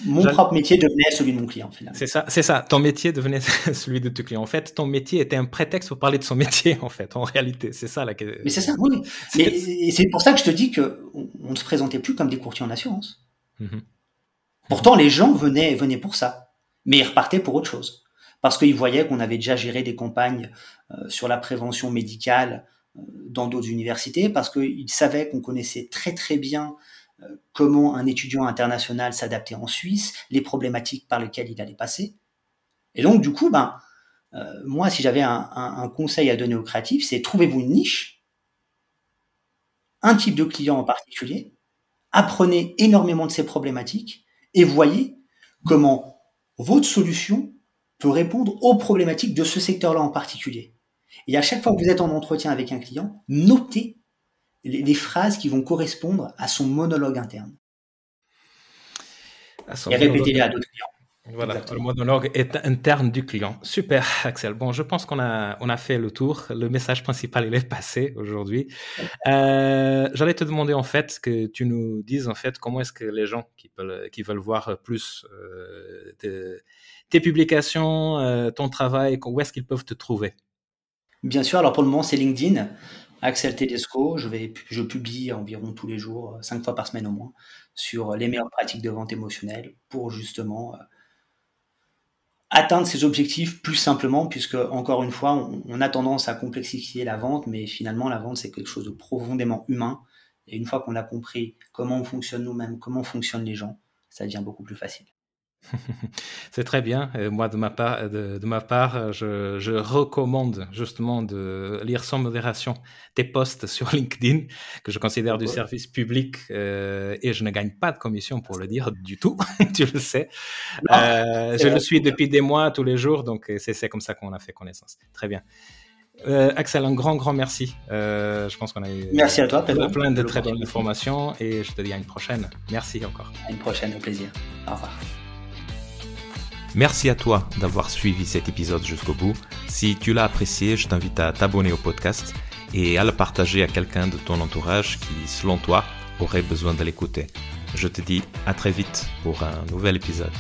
Mon propre métier devenait celui de mon client, C'est ça, c'est ça. Ton métier devenait celui de ton client. En fait, ton métier était un prétexte pour parler de son métier, en fait, en réalité. C'est ça la Mais c'est ça, oui. Et c'est pour ça que je te dis qu'on ne se présentait plus comme des courtiers en assurance. Mhm. Pourtant, les gens venaient, venaient pour ça. Mais ils repartaient pour autre chose. Parce qu'ils voyaient qu'on avait déjà géré des campagnes euh, sur la prévention médicale, dans d'autres universités parce qu'ils savaient qu'on connaissait très très bien euh, comment un étudiant international s'adaptait en Suisse, les problématiques par lesquelles il allait passer. Et donc, du coup, ben, euh, moi, si j'avais un, conseil à donner aux créatifs, c'est trouvez-vous une niche, un type de client en particulier, apprenez énormément de ces problématiques et voyez comment votre solution peut répondre aux problématiques de ce secteur-là en particulier. Et à chaque fois que vous êtes en entretien avec un client, notez les, phrases qui vont correspondre à son monologue interne. et répéter-les à d'autres clients. Voilà, le monologue est interne du client. Super, Axel. Bon, je pense qu'on a, on a fait le tour. Le message principal, il est passé aujourd'hui. Euh, J'allais te demander, en fait, que tu nous dises, en fait, comment est-ce que les gens qui veulent, qui veulent voir plus euh, tes publications, euh, ton travail, où est-ce qu'ils peuvent te trouver? Bien sûr, alors pour le moment, c'est LinkedIn. Axel Tedesco, je, vais, je publie environ tous les jours, cinq fois par semaine au moins, sur les meilleures pratiques de vente émotionnelle pour justement atteindre ses objectifs plus simplement, puisque encore une fois, on, a tendance à complexifier la vente, mais finalement la vente c'est quelque chose de profondément humain. Et une fois qu'on a compris comment on fonctionne nous-mêmes, comment fonctionnent les gens, ça devient beaucoup plus facile. C'est très bien. moi, de ma part, de, ma part je, recommande justement de lire sans modération tes posts sur LinkedIn, que je considère du service public euh, et je ne gagne pas de commission pour le dire du tout, tu le sais. Euh, je le suis depuis des mois, tous les jours, donc c'est comme ça qu'on a fait connaissance. Très bien. Euh, Axel, un grand, grand merci. je pense qu'on a eu merci à toi, plein de très bonnes informations et je te dis à une prochaine. Merci encore. À une prochaine, au plaisir. Au revoir. Merci à toi d'avoir suivi cet épisode jusqu'au bout. Si tu l'as apprécié, je t'invite à t'abonner au podcast et à le partager à quelqu'un de ton entourage qui, selon toi, aurait besoin de l'écouter. Je te dis à très vite pour un nouvel épisode.